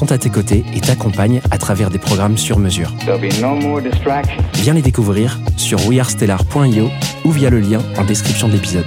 sont à tes côtés et t'accompagnent à travers des programmes sur mesure. No. Viens les découvrir sur wearestellar.io ou via le lien en description de l'épisode.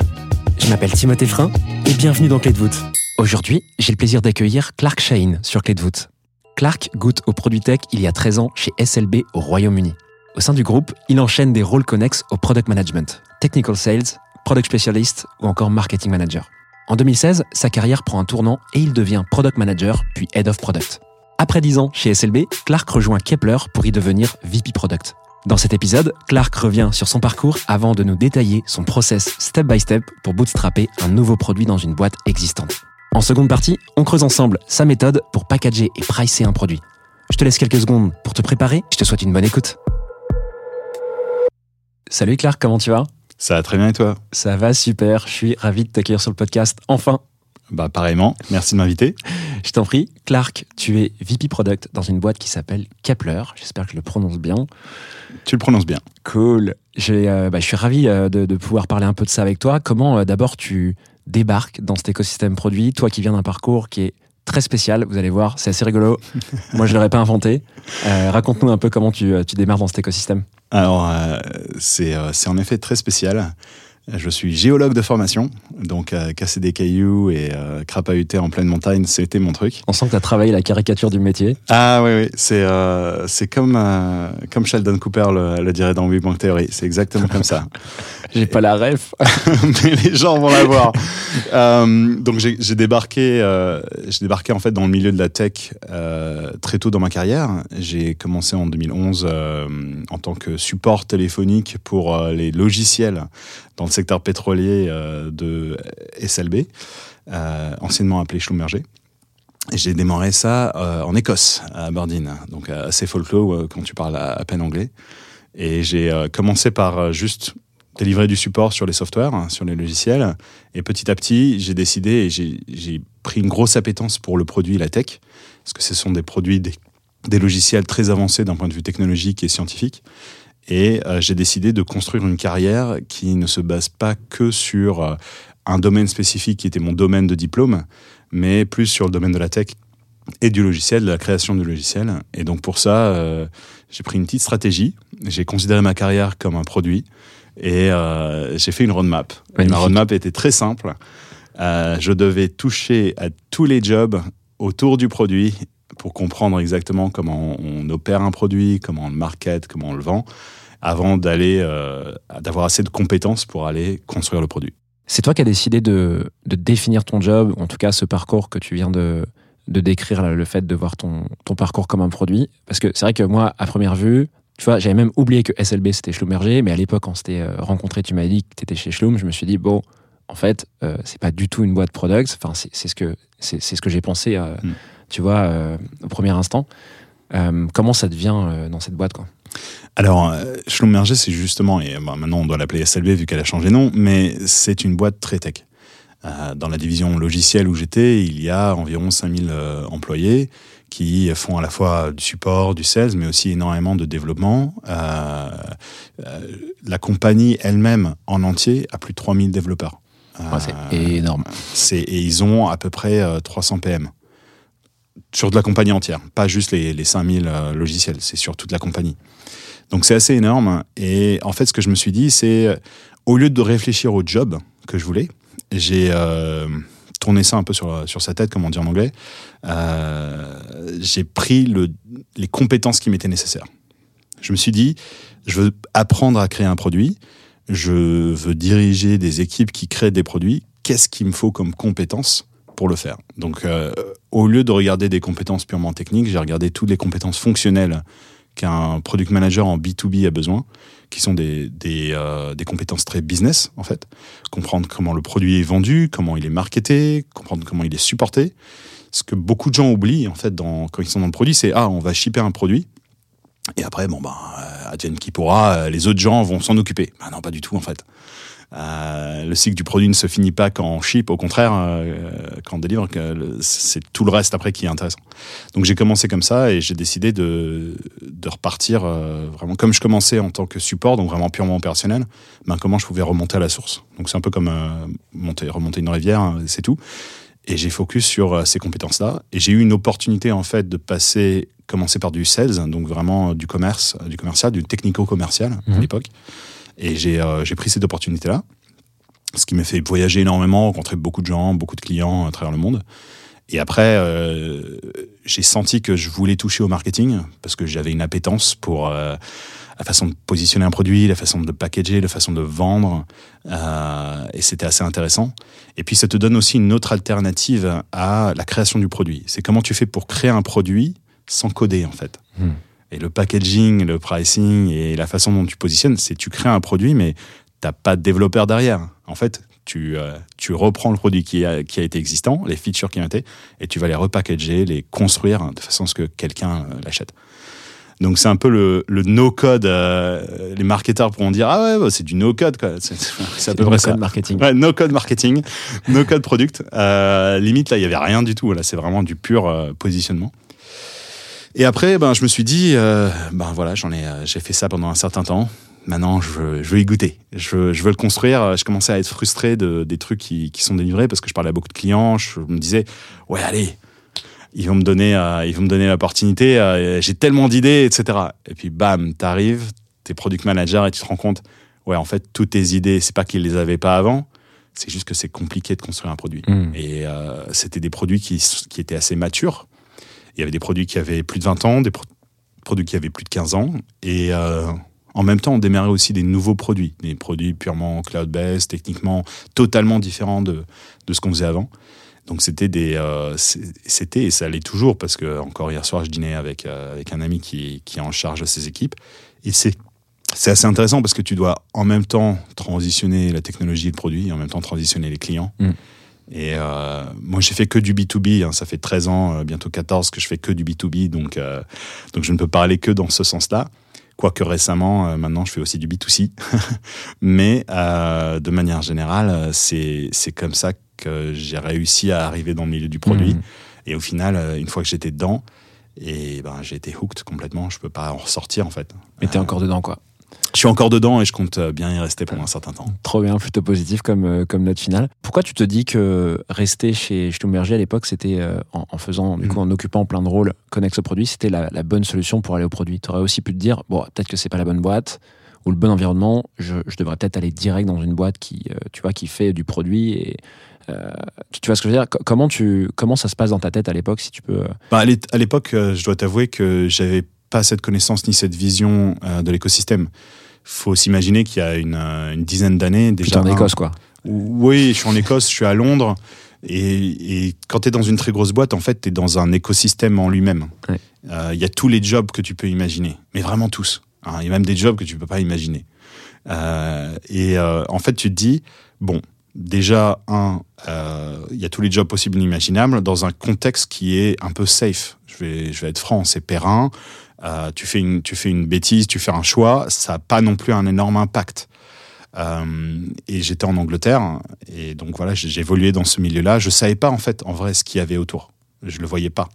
Je m'appelle Timothée Frein et bienvenue dans Clé de voûte. Aujourd'hui, j'ai le plaisir d'accueillir Clark Shane sur Clé de voûte. Clark goûte au produit tech il y a 13 ans chez SLB au Royaume-Uni. Au sein du groupe, il enchaîne des rôles connexes au product management, technical sales, product specialist ou encore marketing manager. En 2016, sa carrière prend un tournant et il devient product manager puis head of product. Après 10 ans chez SLB, Clark rejoint Kepler pour y devenir VP product. Dans cet épisode, Clark revient sur son parcours avant de nous détailler son process step by step pour bootstrapper un nouveau produit dans une boîte existante. En seconde partie, on creuse ensemble sa méthode pour packager et pricer un produit. Je te laisse quelques secondes pour te préparer, je te souhaite une bonne écoute. Salut Clark, comment tu vas? Ça va très bien et toi Ça va super, je suis ravi de t'accueillir sur le podcast. Enfin, Bah pareillement, merci de m'inviter. je t'en prie. Clark, tu es VP Product dans une boîte qui s'appelle Kepler. J'espère que je le prononce bien. Tu le prononces bien. Cool. J'ai, euh, bah, je suis ravi euh, de, de pouvoir parler un peu de ça avec toi. Comment euh, d'abord tu débarques dans cet écosystème produit, toi qui viens d'un parcours qui est très spécial, vous allez voir, c'est assez rigolo. Moi, je l'aurais pas inventé. Euh, Raconte-nous un peu comment tu, euh, tu démarres dans cet écosystème. Alors c'est euh, c'est en effet très spécial. Je suis géologue de formation, donc euh, casser des cailloux et euh, crapahuter en pleine montagne, c'était mon truc. On sent que tu as travaillé la caricature du métier. Ah oui, oui, c'est euh, comme, euh, comme Sheldon Cooper le, le dirait dans Big Bang Theory, c'est exactement comme ça. J'ai pas la ref. mais les gens vont la voir. Euh, donc j'ai débarqué, j'ai débarqué en fait dans le milieu de la tech très tôt dans ma carrière. J'ai commencé en 2011 euh, en tant que support téléphonique pour les logiciels dans le secteur pétrolier euh, de SLB, euh, anciennement appelé Schlumberger. J'ai démarré ça euh, en Écosse, à Aberdeen, donc assez folklore quand tu parles à, peine anglais. Et j'ai commencé par juste délivrer du support sur les softwares, hein, sur les logiciels. Et petit à petit, j'ai décidé et j'ai pris une grosse appétence pour le produit et la tech, parce que ce sont des produits, des logiciels très avancés d'un point de vue technologique et scientifique. Et euh, j'ai décidé de construire une carrière qui ne se base pas que sur euh, un domaine spécifique qui était mon domaine de diplôme, mais plus sur le domaine de la tech et du logiciel, de la création du logiciel. Et donc pour ça, euh, j'ai pris une petite stratégie. J'ai considéré ma carrière comme un produit et euh, j'ai fait une roadmap. Et ma roadmap était très simple. Euh, je devais toucher à tous les jobs autour du produit pour comprendre exactement comment on opère un produit, comment on le market, comment on le vend, avant d'aller euh, d'avoir assez de compétences pour aller construire le produit. C'est toi qui as décidé de, de définir ton job, en tout cas ce parcours que tu viens de, de décrire, là, le fait de voir ton, ton parcours comme un produit. Parce que c'est vrai que moi, à première vue, tu vois, j'avais même oublié que SLB c'était Schlumberger, mais à l'époque, quand on s'était euh, rencontré, tu m'as dit que tu étais chez Schlum, je me suis dit, bon, en fait, euh, c'est pas du tout une boîte products, enfin, c'est c'est ce que, c'est c'est ce que j'ai pensé, euh, Mm. Tu vois, euh, au premier instant. Euh, comment ça devient euh, dans cette boîte, quoi? Alors, Schlumberger, c'est justement, et bah, maintenant on doit l'appeler SLB vu qu'elle a changé de nom, mais c'est une boîte très tech. Dans la division logicielle où j'étais, il y a environ 5000 euh, employés qui font à la fois du support, du sales, mais aussi énormément de développement. La compagnie elle-même en entier a plus de 3000 développeurs. Ouais, C'est énorme. et ils ont à peu près euh, 300 PM sur de la compagnie entière, pas juste les, les 5000 euh, logiciels, c'est sur toute la compagnie. Donc c'est assez énorme. Et en fait, ce que je me suis dit, c'est euh, au lieu de réfléchir au job que je voulais, j'ai euh, tourné ça un peu sur, sur sa tête, comme on dit en anglais. J'ai pris le, les compétences qui m'étaient nécessaires. Je me suis dit, je veux apprendre à créer un produit. je veux diriger des équipes qui créent des produits. Qu'est-ce qu'il me faut comme compétences pour le faire? Donc, au lieu de regarder des compétences purement techniques, j'ai regardé toutes les compétences fonctionnelles qu'un product manager en B2B a besoin, qui sont des, euh, des compétences très business, en fait. Comprendre comment le produit est vendu, comment il est marketé, comprendre comment il est supporté. Ce que beaucoup de gens oublient, en fait, quand ils sont dans le produit, c'est Ah, on va shipper un produit. Et après, bon, ben, euh, qui pourra, euh, les autres gens vont s'en occuper. Ben non, pas du tout, en fait. Euh, le cycle du produit ne se finit pas quand on ship, au contraire, euh, quand on délivre, c'est tout le reste après qui est intéressant. Donc j'ai commencé comme ça et j'ai décidé de, de repartir euh, vraiment comme je commençais en tant que support, donc vraiment purement opérationnel, ben comment je pouvais remonter à la source. Donc c'est un peu comme euh, monter, remonter une rivière, hein, c'est tout. Et j'ai focus sur euh, ces compétences-là. Et j'ai eu une opportunité en fait de passer, commencer par du sales, donc vraiment euh, du commerce, euh, du commercial, du technico-commercial à Mhm. l'époque. Et j'ai euh, j'ai pris cette opportunité-là, ce qui m'a fait voyager énormément, rencontrer beaucoup de gens, beaucoup de clients à travers le monde. Et après, euh, j'ai senti que je voulais toucher au marketing parce que j'avais une appétence pour euh, la façon de positionner un produit, la façon de packager, la façon de vendre. Et c'était assez intéressant. Et puis, ça te donne aussi une autre alternative à la création du produit. C'est comment tu fais pour créer un produit sans coder, en fait. Hmm. Et le packaging, le pricing et la façon dont tu positionnes, c'est tu crées un produit, mais t'as pas de développeur derrière. En fait, tu, euh, tu reprends le produit qui a, qui a été existant, les features qui ont été, et tu vas les repackager, les construire de façon à ce que quelqu'un euh, l'achète. Donc c'est un peu le, le no-code. euh, les marketeurs pourront dire ah ouais, bah, c'est du no-code quoi. C'est à peu près ça. marketing. Ouais, no code marketing, no code product. Euh, limite, là, il y avait rien du tout. Là, c'est vraiment du pur positionnement. Et après, ben, je me suis dit, euh, ben voilà, j'en ai, euh, j'ai fait ça pendant un certain temps. Maintenant, je veux, je veux y goûter. Je veux, je veux le construire. Je commençais à être frustré de, des trucs qui, qui sont délivrés parce que je parlais à beaucoup de clients. Je me disais, ouais, allez, ils vont me donner, euh, ils vont me donner l'opportunité. euh, j'ai tellement d'idées, etc. Et puis, bam, t'arrives, t'es product manager et tu te rends compte, ouais, en fait, toutes tes idées, c'est pas qu'ils les avaient pas avant. C'est juste que c'est compliqué de construire un produit. Hmm. Et euh, c'était des produits qui, qui étaient assez matures. Il y avait des produits qui avaient plus de 20 ans, des pro- produits qui avaient plus de 15 ans. Et euh, en même temps, on démarrait aussi des nouveaux produits, des produits purement cloud-based, techniquement totalement différents de, de ce qu'on faisait avant. Donc c'était des, euh, c'était et ça l'est toujours parce que encore hier soir je dînais avec euh, avec un ami qui, qui est en charge de ces équipes et c'est c'est assez intéressant parce que tu dois en même temps transitionner la technologie et le produit et en même temps transitionner les clients. Mm. Et euh, moi, j'ai fait que du B2B. hein. ça fait 13 ans, euh, bientôt 14, que je fais que du B2B. Donc, euh, donc je ne peux parler que dans ce sens-là. Quoique récemment, euh, maintenant, je fais aussi du B2C. Mais de manière générale, c'est c'est comme ça que j'ai réussi à arriver dans le milieu du produit. Mhm. Et au final, une fois que j'étais dedans, et ben, j'ai été hooked complètement. Je peux pas en ressortir, en fait. Mais t'es Euh, encore dedans, quoi. Je suis encore dedans et je compte euh, bien y rester pendant un certain temps. Trop bien, plutôt positif comme, euh, comme note finale. Pourquoi tu te dis que rester chez Schlumberger à l'époque, c'était euh, en, en faisant, du coup, en occupant plein de rôles connexes au produit, c'était la, la bonne solution pour aller au produit? Tu aurais aussi pu te dire, bon, peut-être que c'est pas la bonne boîte ou le bon environnement, je, je devrais peut-être aller direct dans une boîte qui, tu vois, qui fait du produit et. euh, tu, tu vois ce que je veux dire? Co- comment, tu, comment ça se passe dans ta tête à l'époque, si tu peux. Bah, à l'é- à l'époque, je dois t'avouer que j'avais pas cette connaissance ni cette vision de l'écosystème. Faut s'imaginer qu'il y a une, euh, une dizaine d'années déjà. En un- Écosse, quoi. Oui, je suis en Écosse, je suis à Londres. Et, et quand tu es dans une très grosse boîte, en fait, tu es dans un écosystème en lui-même. Ouais. Euh, Il y a tous les jobs que tu peux imaginer, mais vraiment tous. hein. Il y a même des jobs que tu peux pas imaginer. Euh, et euh, en fait, tu te dis, bon, déjà, un, il y a tous les jobs possibles et imaginables dans un contexte qui est un peu safe. Je vais, je vais être franc, c'est périn. Euh, tu, fais une, tu fais une bêtise, tu fais un choix, ça n'a pas non plus un énorme impact. Euh, et j'étais en Angleterre, et donc voilà, j'ai évolué dans ce milieu-là. Je savais pas en fait, en vrai, ce qu'il y avait autour. Je le voyais pas.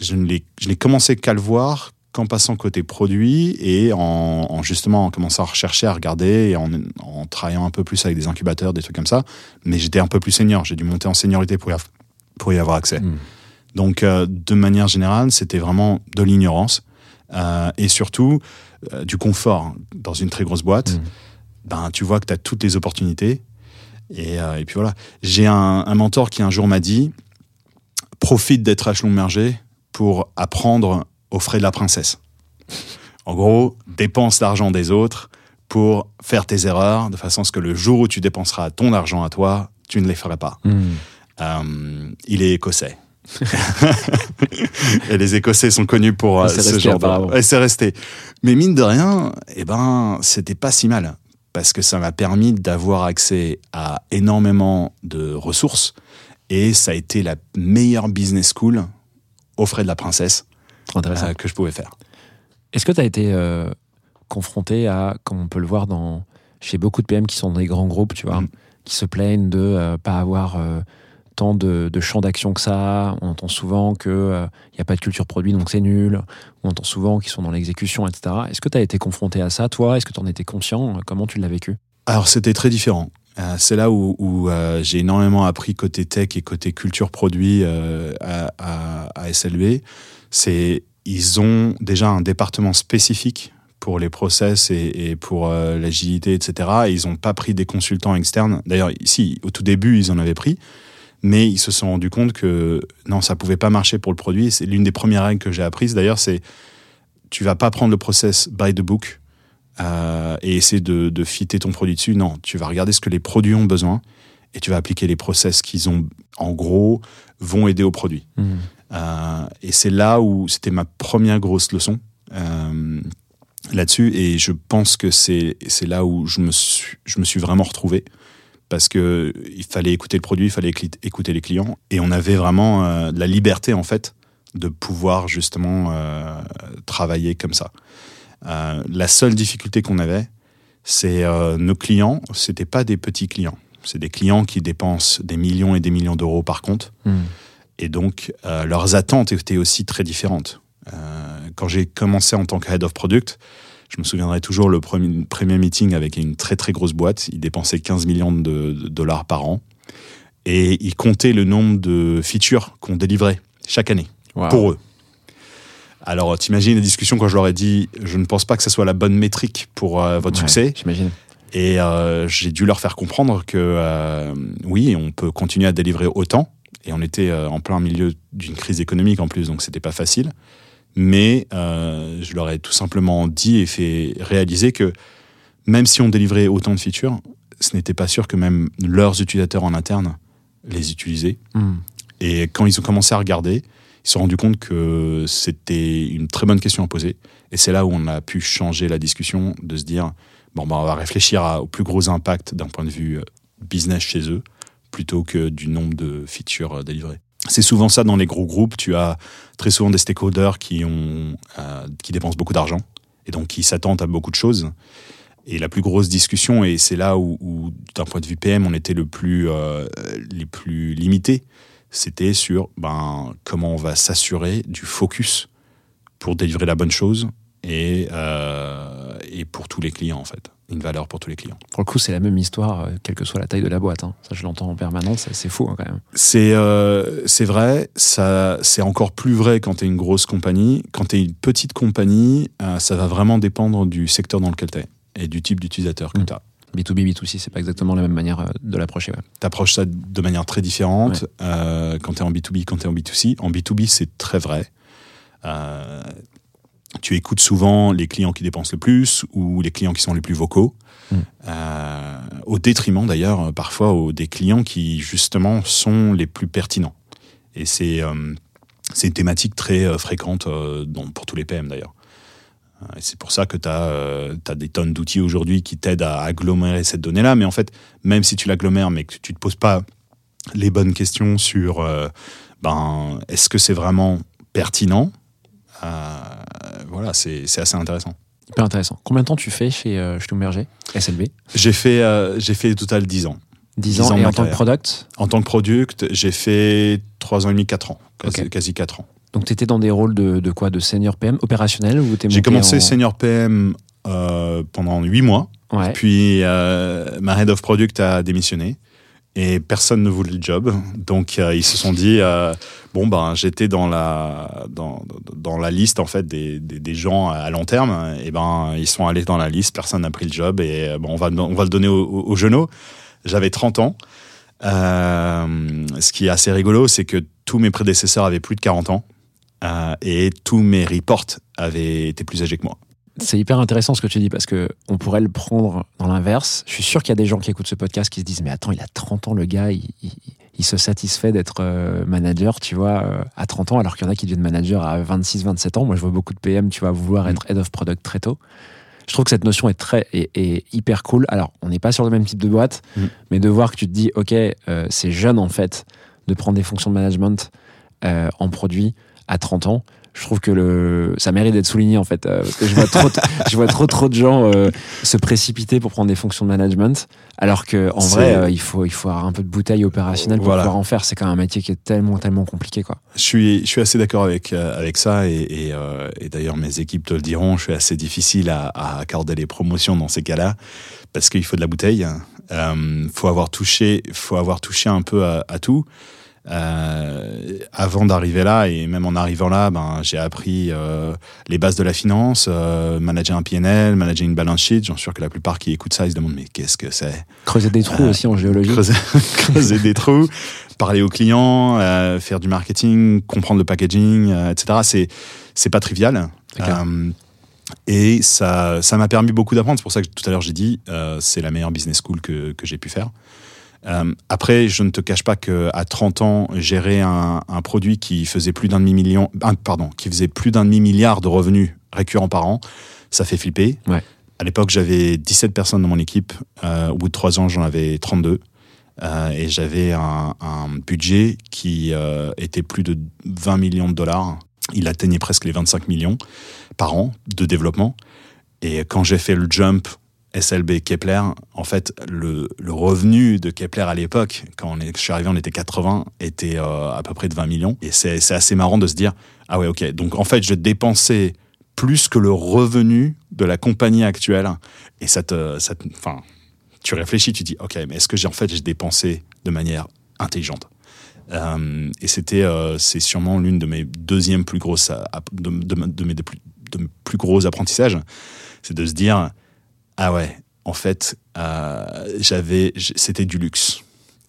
Je ne l'ai, je n'ai commencé qu'à le voir qu'en passant côté produit et en, en justement en commençant à rechercher, à regarder et en, en travaillant un peu plus avec des incubateurs, des trucs comme ça. Mais j'étais un peu plus senior. J'ai dû monter en seniorité pour y, pour y avoir accès. Mm. Donc, euh, de manière générale, c'était vraiment de l'ignorance euh, et surtout euh, du confort dans une très grosse boîte. Mm. Ben, tu vois que tu as toutes les opportunités. Et, euh, et puis voilà. J'ai un, un mentor qui un jour m'a dit profite d'être à Schlumberger pour apprendre aux frais de la princesse. En gros, dépense l'argent des autres pour faire tes erreurs de façon à ce que le jour où tu dépenseras ton argent à toi, tu ne les ferais pas. Euh, il est écossais. et les Écossais sont connus pour euh, ce genre de... Et c'est resté. Mais mine de rien, eh ben, c'était pas si mal. Parce que ça m'a permis d'avoir accès à énormément de ressources. Et ça a été la meilleure business school aux frais de la princesse euh, que je pouvais faire. Est-ce que tu as été euh, confronté à, comme on peut le voir dans, chez beaucoup de PM qui sont dans des grands groupes, tu vois, Mm. qui se plaignent de euh, pas avoir tant de, champs d'action que ça. On entend souvent qu'il n'y a pas de culture produit, donc c'est nul. On entend souvent qu'ils sont dans l'exécution, etc. Est-ce que tu as été confronté à ça, toi? Est-ce que tu en étais conscient? Comment tu l'as vécu? Alors c'était très différent. Euh, c'est là où, euh, j'ai énormément appris côté tech et côté culture produit euh, à, à-. C'est ils ont déjà un département spécifique pour les process et, pour euh, l'agilité, etc. Et ils n'ont pas pris des consultants externes. D'ailleurs, ici, au tout début, ils en avaient pris, mais ils se sont rendus compte que non, ça pouvait pas marcher pour le produit. C'est l'une des premières règles que j'ai apprises. D'ailleurs, c'est tu vas pas prendre le process by the book euh, et essayer de, de fitter ton produit dessus. Non, tu vas regarder ce que les produits ont besoin et tu vas appliquer les process qu'ils ont, en gros, vont aider au produit. Hmm. Euh, et c'est là où c'était ma première grosse leçon euh, là-dessus. Et je pense que c'est c'est là où je me, suis, je me suis vraiment retrouvé. Parce que il fallait écouter le produit, il fallait écouter les clients. Et on avait vraiment euh, la liberté, en fait, de pouvoir justement euh, travailler comme ça. Euh, la seule difficulté qu'on avait, c'est nos clients, c'était pas des petits clients. C'est des clients qui dépensent des millions et des millions d'euros par compte. Hmm. Et donc, leurs attentes étaient aussi très différentes. Quand j'ai commencé en tant que head of product, je me souviendrai toujours le premier, premier meeting avec une très très grosse boîte. Ils dépensaient 15 millions de, de dollars par an. Et ils comptaient le nombre de features qu'on délivrait chaque année Wow. pour eux. Alors, t'imagines la discussion quand je leur ai dit je ne pense pas que ce soit la bonne métrique pour euh, votre Ouais, succès. J'imagine. Et euh, j'ai dû leur faire comprendre que euh, oui, on peut continuer à délivrer autant. Et on était en plein milieu d'une crise économique en plus, donc c'était pas facile. Mais euh, je leur ai tout simplement dit et fait réaliser que même si on délivrait autant de features, ce n'était pas sûr que même leurs utilisateurs en interne les utilisaient. Hmm. Et quand ils ont commencé à regarder, ils se sont rendus compte que c'était une très bonne question à poser. Et c'est là où on a pu changer la discussion, de se dire, bon, bah, on va réfléchir à- au plus gros impact d'un point de vue euh, business chez eux, plutôt que du nombre de features euh, délivrées. C'est souvent ça dans les gros groupes. Tu as très souvent des stakeholders qui, ont, euh, qui dépensent beaucoup d'argent et donc qui s'attendent à beaucoup de choses. Et la plus grosse discussion, et c'est là où, où, d'un point de vue PM, on était le plus, euh, les plus limités, c'était sur ben, comment on va s'assurer du focus pour délivrer la bonne chose et, euh, et pour tous les clients, en fait. Une valeur pour tous les clients. Pour le coup, c'est la même histoire, euh, quelle que soit la taille de la boîte. hein. Ça, je l'entends en permanence. c'est- fou hein, quand même. C'est euh, vrai, c'est encore plus vrai quand tu es une grosse compagnie. Quand tu es une petite compagnie, euh, ça va vraiment dépendre du secteur dans lequel tu es et du type d'utilisateur que Mm. tu as. B2B, B2C, c'est pas exactement la même manière euh, de l'approcher. ouais. Tu approches ça de manière très différente euh, quand tu es en B2B, quand tu es en B2C. En B2B, c'est très vrai. Euh, tu écoutes souvent les clients qui dépensent le plus ou les clients qui sont les plus vocaux, Mm. euh, au détriment d'ailleurs parfois au- des clients qui justement sont les plus pertinents. Et c'est euh, une thématique très euh, fréquente euh, dans- pour tous les PM d'ailleurs. Euh, et C'est pour ça que tu as, des tonnes d'outils aujourd'hui qui t'aident à agglomérer cette donnée-là. Mais en fait, même si tu l'agglomères, mais que tu ne te poses pas les bonnes questions sur euh, ben, est-ce que c'est vraiment pertinent euh, Voilà, c'est assez intéressant. Hyper intéressant. Combien de temps tu fais chez euh, Schlumberger, SLB J'ai fait, euh, j'ai fait au total 10 ans. 10 10 ans, et en tant que product? En tant que product, j'ai fait 3 ans et demi, 4 ans. Quasi, Ok. quasi 4 ans. Donc tu étais dans des rôles de, de quoi? De senior PM opérationnel ou J'ai commencé en- senior PM euh, pendant 8 mois. Ouais. Puis euh, ma head of product a démissionné et personne ne voulait le job. Donc euh, ils se sont dit euh, bon ben j'étais dans la dans, la liste en fait des, des, gens à long terme et ben ils sont allés dans la liste, personne n'a pris le job et euh, bon on va on va le donner aux au, au genoux. J'avais 30 ans. Euh, ce qui est assez rigolo, c'est que tous mes prédécesseurs avaient plus de 40 ans euh, et tous mes reports avaient été plus âgés que moi. C'est hyper intéressant ce que tu dis parce que on pourrait le prendre dans l'inverse. Je suis sûr qu'il y a des gens qui écoutent ce podcast qui se disent mais attends, il a 30 ans le gars, il- il se satisfait d'être euh, manager, tu vois, euh, à 30 ans alors qu'il y en a qui deviennent manager à 26, 27 ans. Moi, je vois beaucoup de PM, tu vois, vouloir être head of product très tôt. Je trouve que cette notion est très est, est hyper cool. Alors, on n'est pas sur le même type de boîte, Mm. mais de voir que tu te dis ok, euh, c'est jeune en fait de prendre des fonctions de management euh, en produit à 30 ans. Je trouve que le, ça mérite d'être souligné en fait, euh, parce que je vois trop, je vois trop trop de gens euh, se précipiter pour prendre des fonctions de management, alors que en vrai, euh, il faut il faut avoir un peu de bouteille opérationnelle pour Voilà. pouvoir en faire. C'est quand même un métier qui est tellement tellement compliqué quoi. Je suis, je suis assez d'accord avec, avec ça et, et, et d'ailleurs mes équipes te le diront, je suis assez difficile à, à accorder les promotions dans ces cas-là parce qu'il faut de la bouteille. Euh, faut avoir touché, faut avoir touché un peu à, à tout. Euh, avant d'arriver là et même en arrivant là, ben j'ai appris euh, les bases de la finance, euh, manager un PNL, manager une balance sheet. J'en suis sûr que la plupart qui écoutent ça, ils se demandent mais qu'est-ce que c'est? Creuser des trous aussi en géologie. creuser, creuser des trous, parler aux clients, faire du marketing, comprendre le packaging, etc. C'est c'est pas trivial. Et ça ça m'a permis beaucoup d'apprendre. C'est pour ça que tout à l'heure j'ai dit c'est la meilleure business school que, que j'ai pu faire. Euh, après, je ne te cache pas que à 30 ans, gérer un, un produit qui faisait plus d'un demi million, pardon, qui faisait plus d'un demi milliard de revenus récurrents par an, ça fait flipper. Ouais. À l'époque, j'avais 17 personnes dans mon équipe. Euh, au bout de 3 ans, j'en avais 32. Euh, et j'avais un, un budget qui euh, était plus de 20 millions de dollars. Il atteignait presque les 25 millions par an de développement. Et quand j'ai fait le jump SLB Kepler, en fait, le, revenu de Kepler à l'époque, quand je suis arrivé, on était 80, était euh, à peu près de 20 millions. Et c'est assez marrant de se dire, ah ouais, ok, donc en fait, je dépensais plus que le revenu de la compagnie actuelle. Et ça te, ça enfin, tu réfléchis, tu dis, ok, mais est-ce que j'ai en fait dépensé de manière intelligente? Euh, Et c'était, euh, c'est sûrement l'une de mes deuxièmes plus grosses, de, mes de mes plus gros apprentissages, c'est de se dire, ah ouais, en fait, euh, j'avais, c'était du luxe.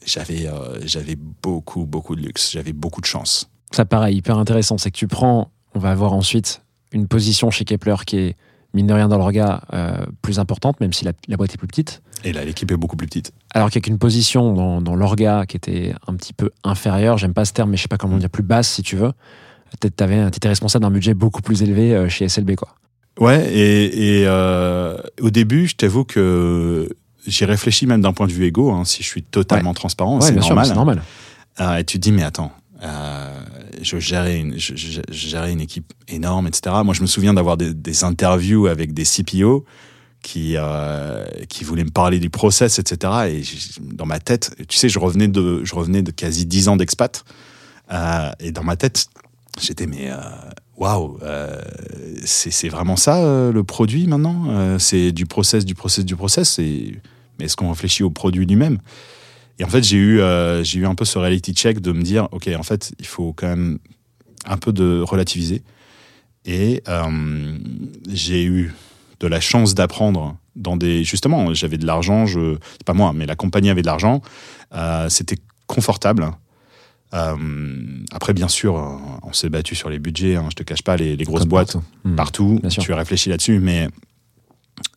J'avais, euh, j'avais beaucoup, beaucoup de luxe. J'avais beaucoup de chance. Ça paraît hyper intéressant, c'est que tu prends, on va voir ensuite, une position chez Kepler qui est, mine de rien, dans l'orga, euh, plus importante, même si la, la boîte est plus petite. Et là, l'équipe est beaucoup plus petite. Alors qu'il y a qu'une position dans, dans l'orga qui était un petit peu inférieure, j'aime pas ce terme, mais je sais pas comment dire, plus basse si tu veux. Peut-être t'avais, t'étais responsable d'un budget beaucoup plus élevé chez SLB, quoi. Ouais, et, et, euh, au début, je t'avoue que j'y réfléchis même d'un point de vue égo, hein, si je suis totalement transparent, Ouais, c'est bien sûr, normal. normal. Euh, et tu te dis, mais attends, euh, je, gérais une, je, je- je gérais une équipe énorme, etc. Moi, je me souviens d'avoir des, des interviews avec des CPO qui, euh, qui voulaient me parler du process, etc. Et dans ma tête, tu sais, je revenais de, je revenais de quasi 10 ans d'expat. Et dans ma tête, j'étais, mais waouh, euh, c'est vraiment ça euh, le produit maintenant Euh, C'est du process, du process, du process. Mais est-ce qu'on réfléchit au produit lui-même? Et en fait, j'ai eu, eu un peu ce reality check de me dire, ok, en fait, il faut quand même un peu de relativiser. Et j'ai eu de la chance d'apprendre dans des. Justement, j'avais de l'argent, je, pas moi, mais la compagnie avait de l'argent. C'était confortable. Euh, après, bien sûr, euh, on s'est battu sur les budgets. Hein, je te cache pas, les, les grosses Comme boîtes partout. Hmm. partout. Bien sûr. Tu réfléchis là-dessus, mais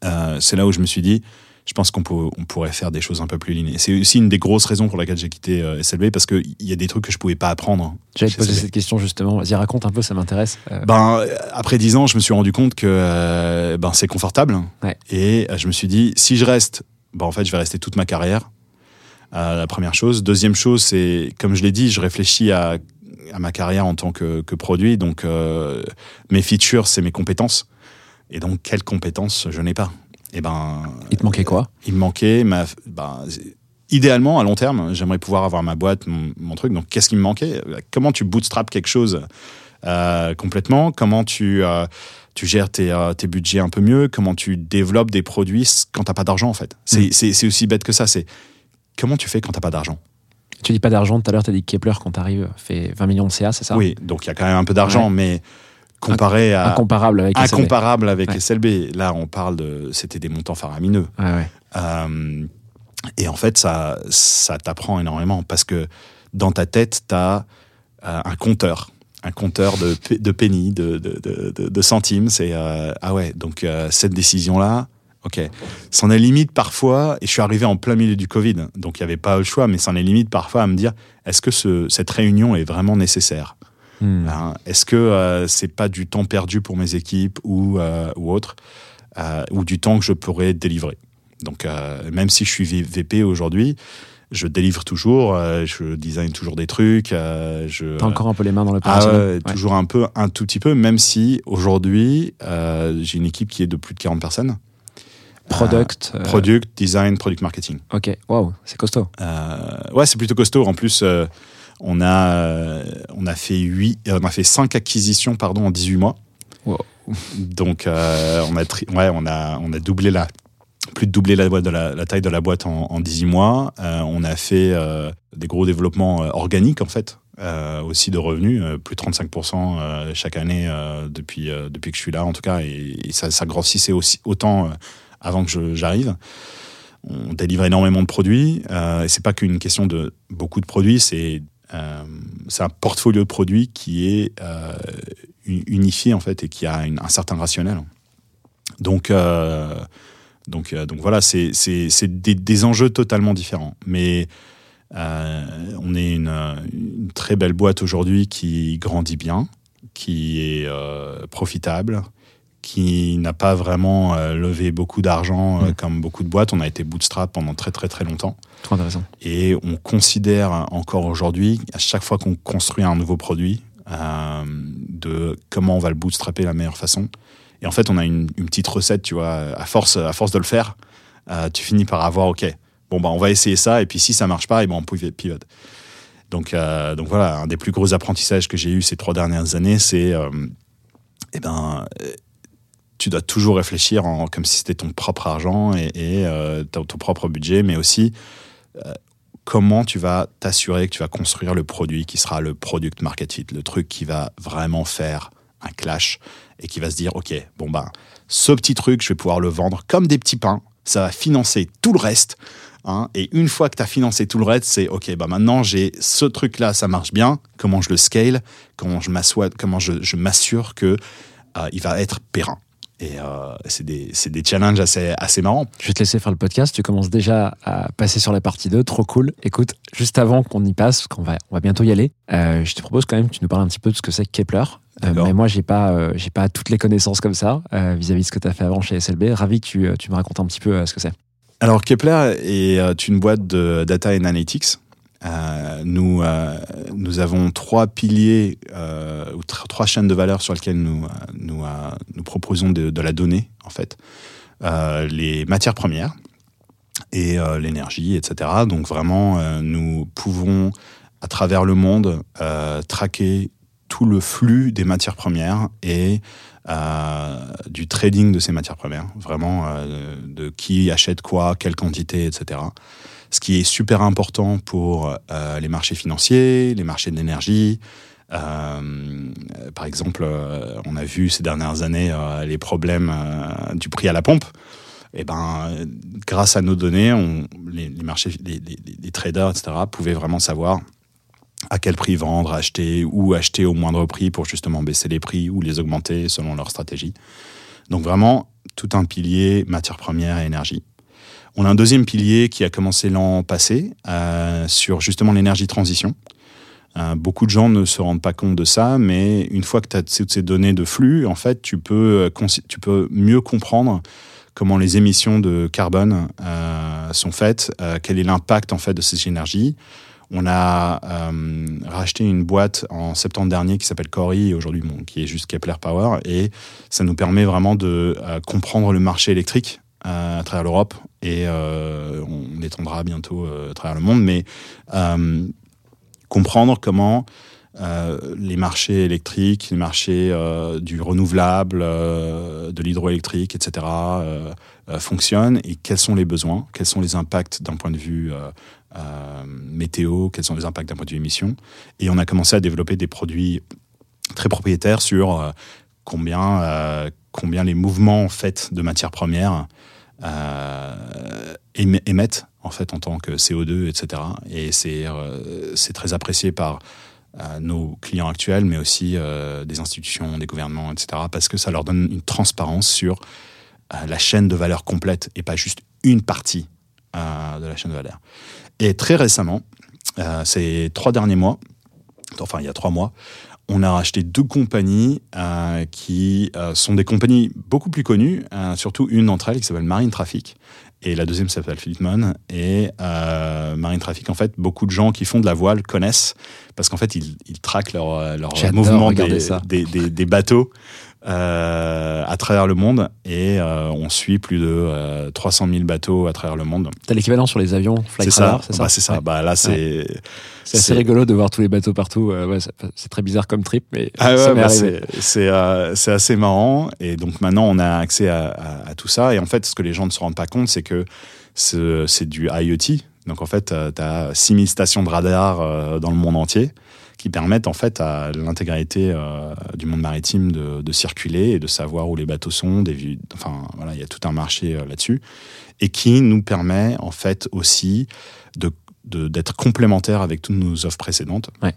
euh, c'est là où je me suis dit, je pense qu'on on pourrait faire des choses un peu plus lignées. C'est aussi une des grosses raisons pour laquelle j'ai quitté euh, SLB parce qu'il y a des trucs que je pouvais pas apprendre. J'allais te poser SLB. cette question justement. Vas-y, raconte un peu, ça m'intéresse. Euh, Ben, après dix ans, je me suis rendu compte que euh, ben, c'est confortable. Ouais. Et je me suis dit, si je reste, ben, en fait, je vais rester toute ma carrière. Euh, la première chose. Deuxième chose, c'est, comme je l'ai dit, je réfléchis à, à ma carrière en tant que, que produit. Donc, euh, mes features, c'est mes compétences. Et donc, quelles compétences je n'ai pas? Et ben, il te manquait quoi? Il me manquait ma, ben, idéalement à long terme j'aimerais pouvoir avoir ma boîte mon, mon truc donc qu'est-ce qui me manquait? Comment tu bootstrap quelque chose euh, complètement? Comment tu euh, tu gères tes, euh, tes budgets un peu mieux? Comment tu développes des produits quand t'as pas d'argent en fait? C'est Mm. aussi bête que ça c'est comment tu fais quand t'as pas d'argent? Tu dis pas d'argent, tout à l'heure, tu as dit que Kepler, quand t'arrives, fait 20 millions de CA, c'est ça? Oui donc il y a quand même un peu d'argent mais comparé à Incomparable avec SLB. incomparable avec Ouais. SLB là on parle de c'était des montants faramineux ouais. Euh, et en fait, ça, ça t'apprend énormément parce que dans ta tête, tu as un compteur. un compteur de, de pennies, de, de, de, centimes. C'est euh, ah ouais, donc euh, cette décision-là, ok, c'en est limite parfois. Et je suis arrivé en plein milieu du Covid, donc il n'y avait pas le choix, mais c'en est limite parfois à me dire est-ce que ce, cette réunion est vraiment nécessaire? Hmm. Hein, Est-ce que euh, c'est pas du temps perdu pour mes équipes ou, euh, ou autre, euh, ou du temps que je pourrais délivrer? Donc, euh, même si je suis VP aujourd'hui, je délivre toujours, je design toujours des trucs. je, T'as encore un peu les mains dans ah ouais, Ouais. toujours un peu, un tout petit peu, même si aujourd'hui, j'ai une équipe qui est de plus de 40 personnes. Product. euh, Product, design, product marketing. Ok, waouh, c'est costaud. Euh, ouais, c'est plutôt costaud. En plus, euh, on a, euh, on a fait huit, euh, on a fait cinq acquisitions, pardon, en 18 mois. Wow. Donc, euh, on a, tri- ouais, on a, on a doublé la, plus de doubler la, boîte de la, la taille de la boîte en, en 18 mois. Euh, on a fait euh, des gros développements euh, organiques en fait, euh, aussi de revenus, euh, plus de 35% euh, chaque année euh, depuis euh, depuis que je suis là en tout cas, et, et ça, ça grossissait aussi autant euh, avant que j'arrive. On délivre énormément de produits. Euh, et c'est pas qu'une question de beaucoup de produits, c'est euh, un portfolio de produits qui est euh, uni- unifié en fait et qui a un certain rationnel. Donc euh, donc, euh, donc voilà, c'est des, des enjeux totalement différents. Mais on est une, très belle boîte aujourd'hui qui grandit bien, qui est profitable, qui n'a pas vraiment euh, levé beaucoup d'argent euh, Mm. comme beaucoup de boîtes. On a été bootstrap pendant très très très longtemps. Trop intéressant. Et on considère encore aujourd'hui, à chaque fois qu'on construit un nouveau produit, euh, de comment on va le bootstrapper de la meilleure façon. Et en fait, on a une, une petite recette, tu vois, à force, à force de le faire, tu finis par avoir, OK, bon, bah, on va essayer ça, et puis si ça marche pas, et ben, on piv- pivote. Donc, donc voilà, un des plus gros apprentissages que j'ai eu ces trois dernières années, c'est, eh ben, tu dois toujours réfléchir en, comme si c'était ton propre argent et, euh, ton, propre budget, mais aussi euh, comment tu vas t'assurer que tu vas construire le produit qui sera le product market fit, le truc qui va vraiment faire un clash et qui va se dire, OK, bon ben, ce petit truc, je vais pouvoir le vendre comme des petits pains, ça va financer tout le reste. hein, et une fois que tu as financé tout le reste, c'est OK, bah maintenant j'ai ce truc-là, ça marche bien. Comment je le scale? Comment je Comment je, je m'assure que euh, il va être périn? Et euh, c'est des, challenges assez, assez marrants. Je vais te laisser faire le podcast. Tu commences déjà à passer sur la partie 2. Trop cool. Écoute, juste avant qu'on y passe, qu'on va, on va bientôt y aller, euh, je te propose quand même que tu nous parles un petit peu de ce que c'est Kepler. Euh, mais moi, j'ai pas, euh, j'ai pas toutes les connaissances comme ça vis-à-vis de ce que tu as fait avant chez SLB. Ravi que tu, tu me racontes un petit peu ce que c'est. Alors Kepler est une boîte de data and analytics. Euh, nous, euh, nous avons trois piliers euh, trois chaînes de valeur sur lesquelles nous, nous, proposons de, la donnée, en fait. Les matières premières et l'énergie, etc. Donc vraiment, nous pouvons, à travers le monde, traquer tout le flux des matières premières et du trading de ces matières premières, vraiment de qui achète quoi, quelle quantité, etc. Ce qui est super important pour euh, les marchés financiers, les marchés de l'énergie. Euh, par exemple, euh, on a vu ces dernières années les problèmes du prix à la pompe. Et ben, euh, grâce à nos données, on, les, marchés, les traders, etc., pouvaient vraiment savoir à quel prix vendre, acheter ou acheter au moindre prix pour justement baisser les prix ou les augmenter selon leur stratégie. Donc vraiment, tout un pilier matières premières et énergie. On a un deuxième pilier qui a commencé l'an passé euh, sur justement l'énergie transition. Euh, beaucoup de gens ne se rendent pas compte de ça, mais une fois que tu as toutes ces données de flux, en fait, tu peux, euh, mieux comprendre comment les émissions de carbone sont faites, quel est l'impact en fait de ces énergies. On a racheté une boîte en septembre dernier qui s'appelle Cori, aujourd'hui qui est juste Kepler Power, et ça nous permet vraiment de comprendre le marché électrique à travers l'Europe, et euh, on étendra bientôt euh, à travers le monde, mais euh, comprendre comment les marchés électriques, les marchés du renouvelable, de l'hydroélectrique, etc., fonctionnent et quels sont les besoins, quels sont les impacts d'un point de vue météo, quels sont les impacts d'un point de vue émission. Et on a commencé à développer des produits très propriétaires sur combien, combien les mouvements en fait, de matières premières émettent en fait en tant que CO2, etc. Et c'est euh, c'est très apprécié par euh, nos clients actuels, mais aussi euh, des institutions, des gouvernements, etc. Parce que ça leur donne une transparence sur euh, la chaîne de valeur complète et pas juste une partie euh, de la chaîne de valeur. Et très récemment, euh, ces trois derniers mois, enfin il y a trois mois, on a racheté deux compagnies euh, qui euh, sont des compagnies beaucoup plus connues, euh, surtout une d'entre elles qui s'appelle Marine Traffic et la deuxième s'appelle Fleetmon. Et Marine Traffic, en fait, beaucoup de gens qui font de la voile connaissent parce qu'en fait, ils, ils traquent leur, mouvement des, des, des- des bateaux à travers le monde et euh, on suit plus de euh, 300 000 bateaux à travers le monde. T'as l'équivalent sur les avions Flight Radar, c'est ça Bah, c'est ça. Ouais. Bah, là, c'est. C'est assez rigolo de voir tous les bateaux partout. euh, ouais, c'est- très bizarre comme trip, mais Ah ça m'est bah, arrivé. c'est euh, assez marrant. Et donc maintenant, on a accès à, à- à tout ça. Et en fait, ce que les gens ne se rendent pas compte, c'est que ce- c'est du IoT. Donc en fait, tu as 6000 stations de radar euh, dans le monde entier qui permettent en fait à l'intégralité euh, du monde maritime de, de circuler et de savoir où les bateaux sont. Des vues, enfin voilà, il y a tout un marché euh, là-dessus et qui nous permet en fait aussi de- d'être complémentaire avec toutes nos offres précédentes Ouais.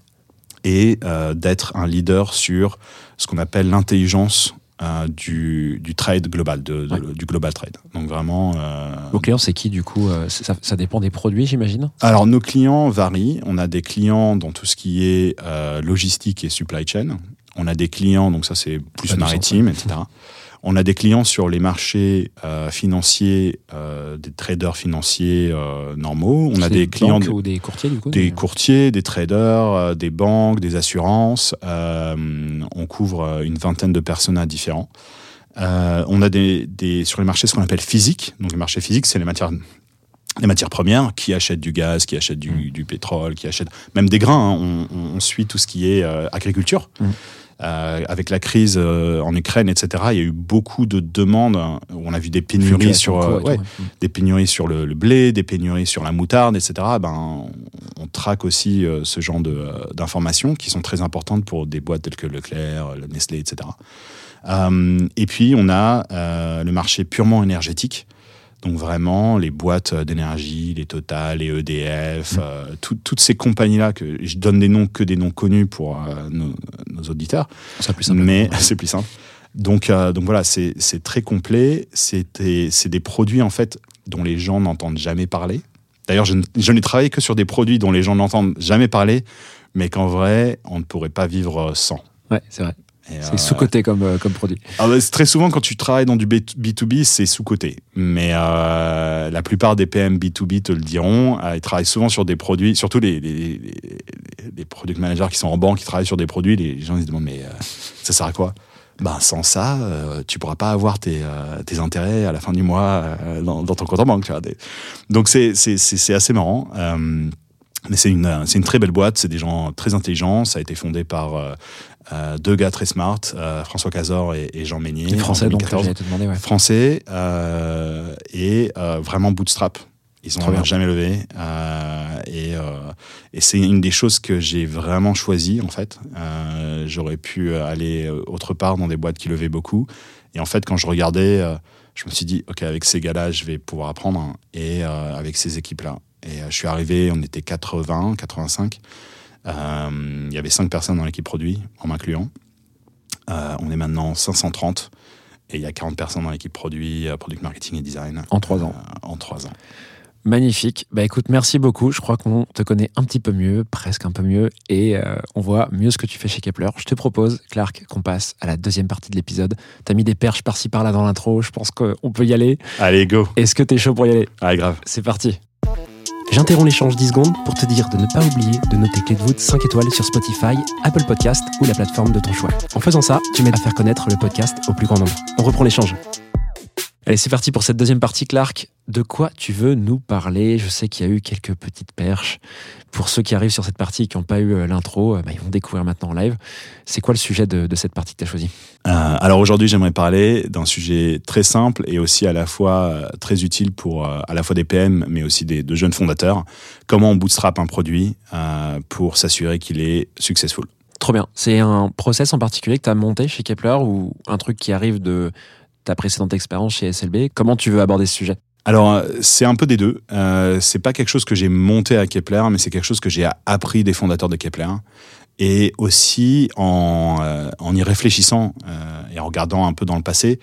et euh, d'être un leader sur ce qu'on appelle l'intelligence euh, du, du trade global, de, de- Ouais. du global trade. Donc vraiment. euh, Vos clients, c'est qui du coup euh, ça, ça dépend des produits, j'imagine? Alors nos clients varient. On a des clients dans tout ce qui est euh, logistique et supply chain. On a des clients, donc ça c'est plus maritime, etc. On a des clients sur les marchés euh, financiers, euh, des traders financiers euh, normaux. On a des clients de- ou des courtiers du coup des courtiers, des traders, des banques, des assurances. On couvre une vingtaine de personas différents. On a des, des sur les marchés ce qu'on appelle physiques. Donc les marchés physiques, c'est les matières les matières premières qui achètent du gaz, qui achètent du, du pétrole, qui achètent même des grains. hein. On, suit tout ce qui est agriculture. Mm. Euh, avec la crise euh, en Ukraine, etc., il y a eu beaucoup de demandes. hein, où on a vu des pénuries sur, euh, ouais, des pénuries sur le, le blé, des pénuries sur la moutarde, etc. Ben, on, on traque aussi ce genre de, d'informations qui sont très importantes pour des boîtes telles que Leclerc, le Nestlé, etc. Et puis, on a le marché purement énergétique. Donc vraiment, les boîtes d'énergie, les Total, les EDF, euh, tout- toutes ces compagnies-là, que je donne des noms que des noms connus pour euh, nos, nos auditeurs, C'est plus simple. mais c'est plus simple. Donc, euh, donc voilà, c'est très complet. C'est des, c'est des produits en fait dont les gens n'entendent jamais parler. D'ailleurs, je, je n'ai travaillé que sur des produits dont les gens n'entendent jamais parler, mais qu'en vrai, on ne pourrait pas vivre sans. Ouais, c'est vrai. C'est euh, sous-coté comme, euh, comme produit. ah bah, très souvent, quand tu travailles dans du B- B2B, c'est sous-côté. Mais euh, la plupart des PM B2B te le diront. Ils travaillent souvent sur des produits, surtout les, les, product managers qui sont en banque, qui travaillent sur des produits. Les gens ils se demandent, mais euh, ça sert à quoi? Ben, Sans ça, euh, tu pourras pas avoir tes, tes intérêts à la fin du mois dans, dans ton compte en banque. Tu vois, Donc c'est assez marrant. Mais c'est une, c'est une très belle boîte, c'est des gens très intelligents. Ça a été fondé par euh, deux gars très smart, euh, François Cazor et, et Jean Meignier. Les Français, donc, 2014. j'allais te demander, ouais. Français euh, et vraiment bootstrap. Ils Trop bien. ont jamais levé. Et et c'est une des choses que j'ai vraiment choisi en fait. J'aurais pu aller autre part dans des boîtes qui levaient beaucoup. Et en fait, quand je regardais, je me suis dit, ok, avec ces gars-là, je vais pouvoir apprendre. Et euh, avec ces équipes-là. Et je suis arrivé, on était 80, 85. Euh, Il y avait 5 personnes dans l'équipe produit, en m'incluant. Euh, on est maintenant 530. Et il y a 40 personnes dans l'équipe produit, euh, product marketing et design. En trois ans. En 3 ans. Magnifique. Bah écoute, merci beaucoup. Je crois qu'on te connaît un petit peu mieux, presque un peu mieux, et euh, on voit mieux ce que tu fais chez Kepler. Je te propose, Clark, qu'on passe à la deuxième partie de l'épisode. T'as mis des perches par-ci par-là dans l'intro. Je pense qu'on peut y aller. Allez, go Est-ce que t'es chaud pour y aller? Allez, grave. C'est parti. J'interromps l'échange 10 secondes pour te dire de ne pas oublier de noter Clé de voûte 5 étoiles sur Spotify, Apple Podcast ou la plateforme de ton choix. En faisant ça, tu m'aides à faire connaître le podcast au plus grand nombre. On reprend l'échange. Allez, c'est parti pour cette deuxième partie, Clark. De quoi tu veux nous parler? Je sais qu'il y a eu quelques petites perches. Pour ceux qui arrivent sur cette partie et qui n'ont pas eu euh, l'intro, euh, bah, ils vont découvrir maintenant en live. C'est quoi le sujet de, de cette partie que tu as choisi? Euh, alors aujourd'hui, j'aimerais parler d'un sujet très simple et aussi à la fois très utile pour euh, à la fois des PM, mais aussi des, de jeunes fondateurs. Comment on bootstrap un produit euh, pour s'assurer qu'il est successful? Trop bien. C'est un process en particulier que tu as monté chez Kepler ou un truc qui arrive de ta précédente expérience chez SLB Comment tu veux aborder ce sujet? Alors, euh, c'est un peu des deux. Euh, c'est pas quelque chose que j'ai monté à Kepler, mais c'est quelque chose que j'ai appris des fondateurs de Kepler. et aussi en, euh, en y réfléchissant euh, et en regardant un peu dans le passé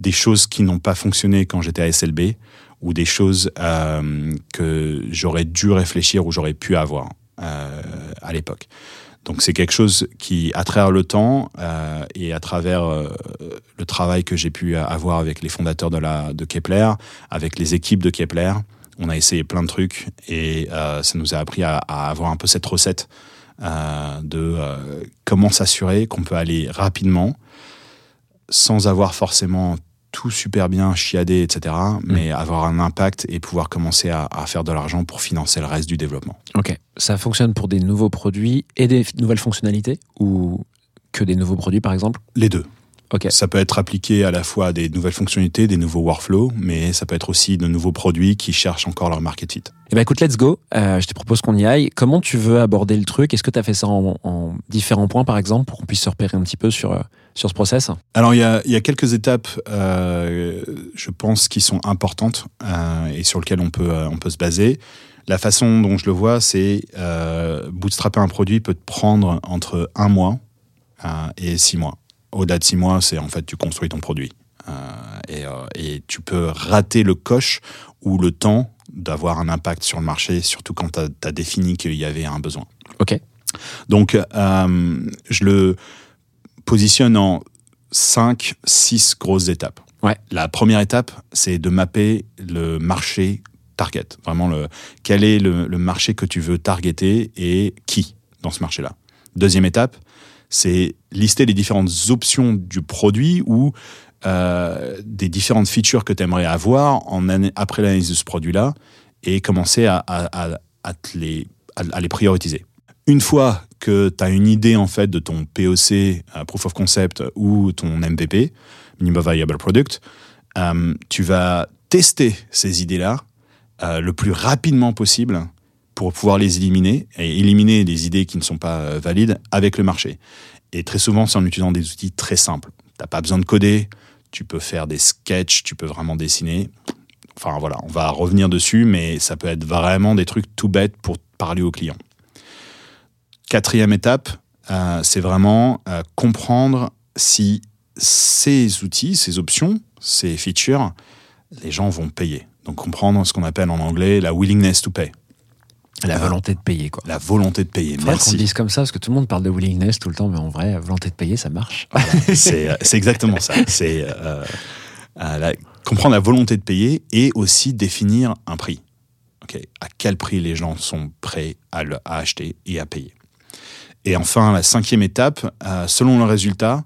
des choses qui n'ont pas fonctionné quand j'étais à SLB ou des choses euh, que j'aurais dû réfléchir ou j'aurais pu avoir euh, à l'époque. Donc c'est quelque chose qui, à travers le temps euh, et à travers euh, le travail que j'ai pu avoir avec les fondateurs de, Kepler, avec les équipes de Kepler, on a essayé plein de trucs et euh, ça nous a appris à, avoir un peu cette recette de comment s'assurer qu'on peut aller rapidement sans avoir forcément tout super bien chiadé, etc., mais avoir un impact et pouvoir commencer à, à faire de l'argent pour financer le reste du développement. Ok. Ça fonctionne pour des nouveaux produits et des nouvelles fonctionnalités ou que des nouveaux produits par exemple? Les deux. Ok. Ça peut être appliqué à la fois à des nouvelles fonctionnalités, des nouveaux workflows, mais ça peut être aussi de nouveaux produits qui cherchent encore leur market fit. Eh ben écoute, let's go. Euh, je te propose qu'on y aille. Comment tu veux aborder le truc? Est-ce que tu as fait ça en, en différents points par exemple pour qu'on puisse se repérer un petit peu sur, euh, sur ce process Alors, il y a, il y a quelques étapes, euh, je pense, qui sont importantes euh, et sur lesquelles on peut, euh, on peut se baser. La façon dont je le vois, c'est bootstrapper un produit peut te prendre entre un mois et six mois. Au-delà de six mois, c'est en fait tu construis ton produit. Et, et tu peux rater le coche ou le temps d'avoir un impact sur le marché, surtout quand tu as, défini qu'il y avait un besoin. Ok. Donc, je le positionne en 5, 6 grosses étapes. Ouais. La première étape, c'est de mapper le marché target. Vraiment, le, quel est le, le marché que tu veux targeter et qui dans ce marché-là. Deuxième étape, c'est lister les différentes options du produit ou euh, des différentes features que tu aimerais avoir en année- après l'analyse de ce produit-là et commencer à, à- à- les, les prioriser. Une fois que tu as une idée en fait de ton POC, euh, Proof of Concept ou ton MVP, Minimum Viable Product, euh, tu vas tester ces idées-là euh, le plus rapidement possible pour pouvoir les éliminer et éliminer les idées qui ne sont pas valides avec le marché. Et très souvent, c'est en utilisant des outils très simples. T'as pas besoin de coder, tu peux faire des sketchs, tu peux vraiment dessiner. Enfin voilà, on va revenir dessus, mais ça peut être vraiment des trucs tout bêtes pour parler aux clients. Quatrième étape, euh, c'est vraiment euh, comprendre si ces outils, ces options, ces features, les gens vont payer. Donc comprendre ce qu'on appelle en anglais la willingness to pay, La Ah. volonté de payer quoi. la volonté de payer. Faudrait qu'on le Merci. dise comme ça parce que tout le monde parle de willingness tout le temps, mais en vrai, volonté de payer, ça marche. c'est c'est exactement ça. C'est euh, euh, la- comprendre la volonté de payer et aussi définir un prix. Ok, À quel prix les gens sont prêts à, le- à acheter et à payer. Et enfin, la cinquième étape, euh, selon le résultat,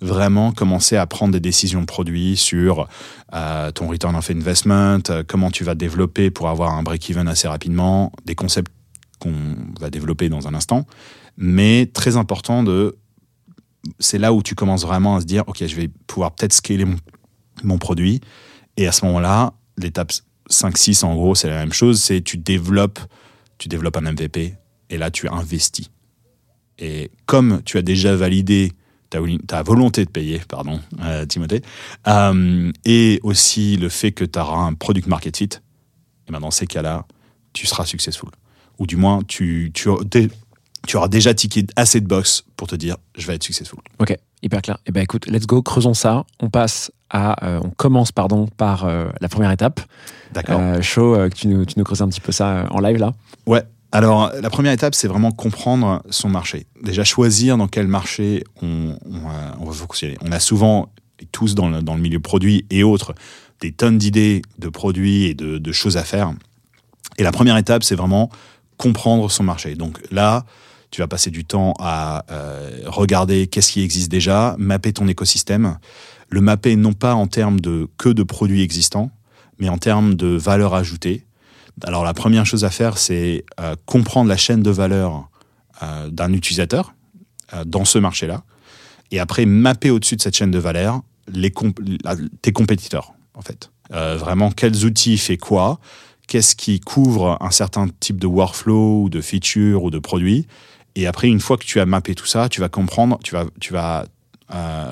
vraiment commencer à prendre des décisions de produit sur euh, ton return of investment, euh, comment tu vas développer pour avoir un break-even assez rapidement, des concepts qu'on va développer dans un instant. Mais très important de c'est là où tu commences vraiment à se dire, OK, je vais pouvoir peut-être scaler mon, mon produit. Et à ce moment-là, l'étape 5-6, en gros, c'est la même chose. C'est tu développes, tu développes un MVP et là, tu investis. Et comme tu as déjà validé ta, ta volonté de payer, pardon, euh, Timothée, euh, et aussi le fait que tu auras un product market fit, et ben dans ces cas-là, tu seras successful. Ou du moins, tu, tu, tu auras déjà tické assez de box pour te dire je vais être successful. Ok, hyper clair. Eh ben écoute, let's go, creusons ça. On passe à, euh, on commence pardon par euh, la première étape. D'accord. Euh, euh, que tu nous, tu nous creuses un petit peu ça en live là. Ouais. Alors, la première étape, c'est vraiment comprendre son marché. Déjà, choisir dans quel marché on, euh, va fonctionner. On a souvent, tous dans le, milieu produit et autres, des tonnes d'idées de produits et de, de choses à faire. Et la première étape, c'est vraiment comprendre son marché. Donc là, tu vas passer du temps à euh, regarder qu'est-ce qui existe déjà, mapper ton écosystème, le mapper non pas en termes de que de produits existants, mais en termes de valeur ajoutée. Alors la première chose à faire, c'est euh, comprendre la chaîne de valeur euh, d'un utilisateur euh, dans ce marché-là, et après mapper au-dessus de cette chaîne de valeur tes compétiteurs, en fait. Vraiment, quels outils fait quoi Qu'est-ce qui couvre un certain type de workflow ou de feature ou de produit Et après, une fois que tu as mappé tout ça, tu vas comprendre, tu vas,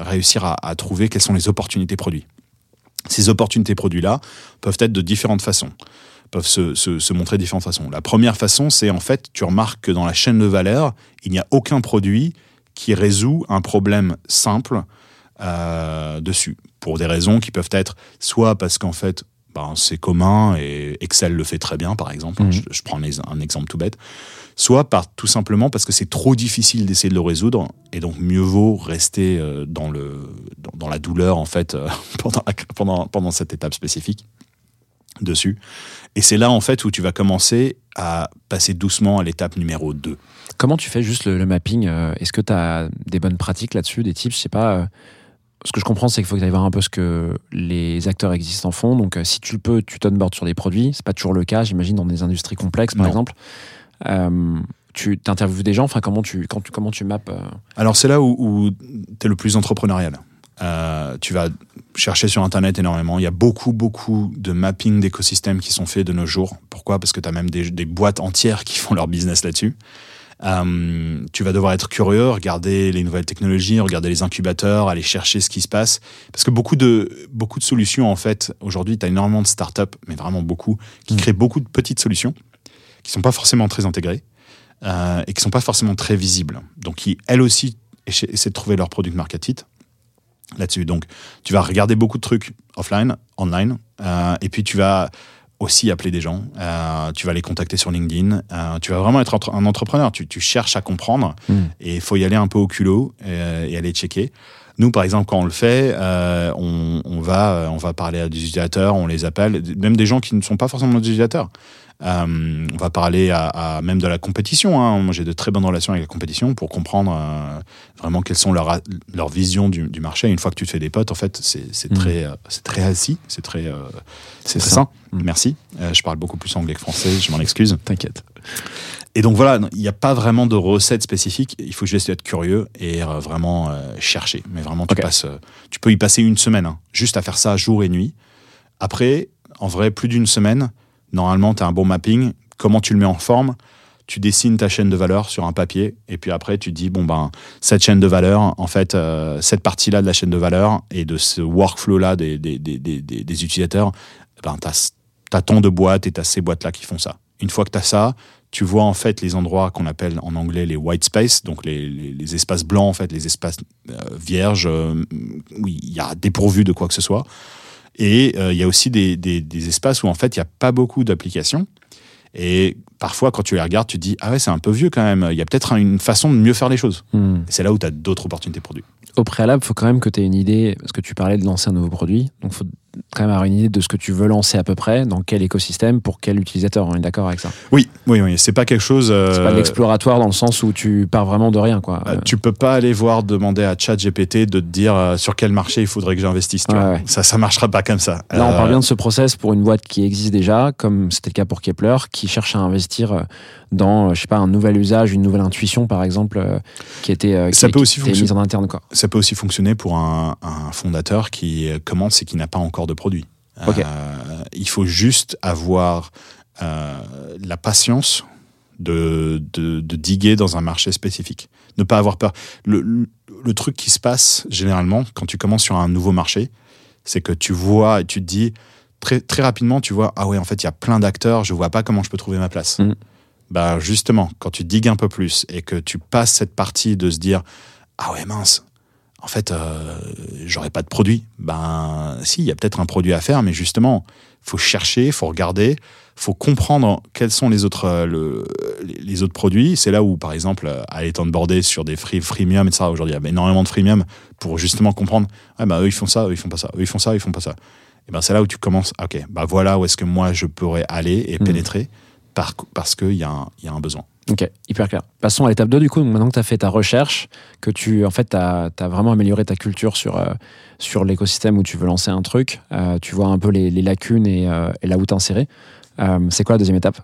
réussir à, à trouver quelles sont les opportunités produits. Ces opportunités produits-là peuvent être de différentes façons peuvent se, se- se montrer de différentes façons. La première façon, c'est en fait, tu remarques que dans la chaîne de valeur, il n'y a aucun produit qui résout un problème simple euh, dessus, pour des raisons qui peuvent être soit parce qu'en fait, ben, c'est commun et Excel le fait très bien, par exemple, Mhm. je, je prends un, ex- un exemple tout bête, soit par tout simplement parce que c'est trop difficile d'essayer de le résoudre et donc mieux vaut rester euh, dans, le, dans, dans la douleur en fait euh, pendant, pendant, pendant cette étape spécifique dessus. Et c'est là en fait où tu vas commencer à passer doucement à l'étape numéro 2. Comment tu fais juste le, le mapping euh, Est-ce que tu as des bonnes pratiques là-dessus, des tips Je sais pas. euh, ce que je comprends, c'est qu'il faut que tu ailles voir un peu ce que les acteurs existants font. Donc, euh, si tu le peux, tu t'onboardes sur des produits. C'est pas toujours le cas, j'imagine, dans des industries complexes, par Non. exemple. Euh, tu interviews des gens. Enfin, comment tu, quand tu, comment tu mappes euh, Alors c'est là où, tu es le plus entrepreneurial. Euh, tu vas chercher sur Internet énormément. Il y a beaucoup, beaucoup de mapping d'écosystèmes qui sont faits de nos jours. Pourquoi? Parce que tu as même des, des boîtes entières qui font leur business là-dessus. Euh, tu vas devoir être curieux, regarder les nouvelles technologies, regarder les incubateurs, aller chercher ce qui se passe. Parce que beaucoup de, beaucoup de solutions, en fait, aujourd'hui, tu as énormément de startups, mais vraiment beaucoup, qui Mm. créent beaucoup de petites solutions qui sont pas forcément très intégrées euh, et qui sont pas forcément très visibles. Donc, qui, elles aussi, essa- essaient de trouver leur product market fit là-dessus. Donc, tu vas regarder beaucoup de trucs offline, online, euh, et puis tu vas aussi appeler des gens, euh, tu vas les contacter sur LinkedIn, euh, tu vas vraiment être entre- un entrepreneur, tu, tu cherches à comprendre, Mm. et il faut y aller un peu au culot et aller checker. Nous, par exemple, quand on le fait, euh, on, on va, on va parler à des utilisateurs, on les appelle, même des gens qui ne sont pas forcément des utilisateurs. Euh, on va parler à, à même de la compétition. hein. Moi, j'ai de très bonnes relations avec la compétition pour comprendre euh, vraiment quelles sont leurs leur visions du, du marché. Une fois que tu te fais des potes, en fait, c'est Mhm. très, euh, c'est très assis, c'est très, c'est sain. Mhm. Merci. Je parle beaucoup plus anglais que français, je m'en excuse. T'inquiète. Et donc voilà, il n'y a pas vraiment de recette spécifique. Il faut juste être curieux et vraiment chercher. Mais vraiment, tu, passes, tu peux y passer une semaine, hein, juste à faire ça jour et nuit. Après, en vrai, plus d'une semaine, normalement, tu as un bon mapping. Comment tu le mets en forme? Tu dessines ta chaîne de valeur sur un papier. Et puis après, tu dis, bon, ben, cette chaîne de valeur, en fait, euh, cette partie-là de la chaîne de valeur et de ce workflow-là des, utilisateurs, ben, tu as, tant de boîtes et tu as ces boîtes-là qui font ça. Une fois que tu as ça, tu vois en fait les endroits qu'on appelle en anglais les white space, donc les espaces blancs, en fait, les espaces euh, vierges, euh, où il y a dépourvu de quoi que ce soit. Et euh, il y a aussi des, des- des espaces où en fait il n'y a pas beaucoup d'applications. Et parfois, quand tu les regardes, tu te dis Ah ouais, c'est un peu vieux quand même. Il y a peut-être une façon de mieux faire les choses. Hmm. C'est là où tu as d'autres opportunités produits. Au préalable, il faut quand même que tu aies une idée, parce que tu parlais de lancer un nouveau produit, donc il faut quand même avoir une idée de ce que tu veux lancer à peu près, dans quel écosystème, pour quel utilisateur. On est d'accord avec ça? Oui, oui, oui. C'est pas quelque chose. euh, C'est pas de l'exploratoire dans le sens où tu pars vraiment de rien, quoi. Euh, tu peux pas aller voir demander à ChatGPT de te dire euh, sur quel marché il faudrait que j'investisse. Ouais, ouais. Ça, ça marchera pas comme ça. Là, on Euh, parle bien de ce process pour une boîte qui existe déjà, comme c'était le cas pour Kepler, qui cherche à investir euh, dans, euh, je sais pas, un nouvel usage, une nouvelle intuition, par exemple, euh, qui était, euh, Ça peut qui aussi était mise en interne, quoi. Ça peut aussi fonctionner pour un, un fondateur qui euh, commence et qui n'a pas encore de produit. Ok. Euh, il faut juste avoir euh, la patience de, de, de diguer dans un marché spécifique. Ne pas avoir peur. Le, le, le truc qui se passe généralement quand tu commences sur un nouveau marché, c'est que tu vois et tu te dis très, très rapidement, tu vois, ah ouais, en fait, il y a plein d'acteurs, je vois pas comment je peux trouver ma place. Bah, justement, quand tu digues un peu plus et que tu passes cette partie de se dire, ah ouais, mince, en fait, euh, j'aurais pas de produit. Ben, si, il y a peut-être un produit à faire, mais justement, faut chercher, faut regarder, faut comprendre quels sont les autres, euh, le- les- autres produits. C'est là où, par exemple, euh, aller border sur des free, freemium, etc. Aujourd'hui, il y a énormément de freemium pour justement comprendre, ah ben, eux, ils font ça, eux, ils font pas ça, eux, ils font ça, ils font pas ça. Et ben, c'est là où tu commences, ok, bah voilà où est-ce que moi, je pourrais aller et Mhm. pénétrer par, parce qu'il y, y a un besoin. Ok, hyper clair. Passons à l'étape 2 du coup. Donc, maintenant que tu as fait ta recherche, que tu en fait, as, vraiment amélioré ta culture sur, euh, sur l'écosystème où tu veux lancer un truc, euh, tu vois un peu les, lacunes et, euh, et là où t'insérer. Euh, c'est quoi la deuxième étape?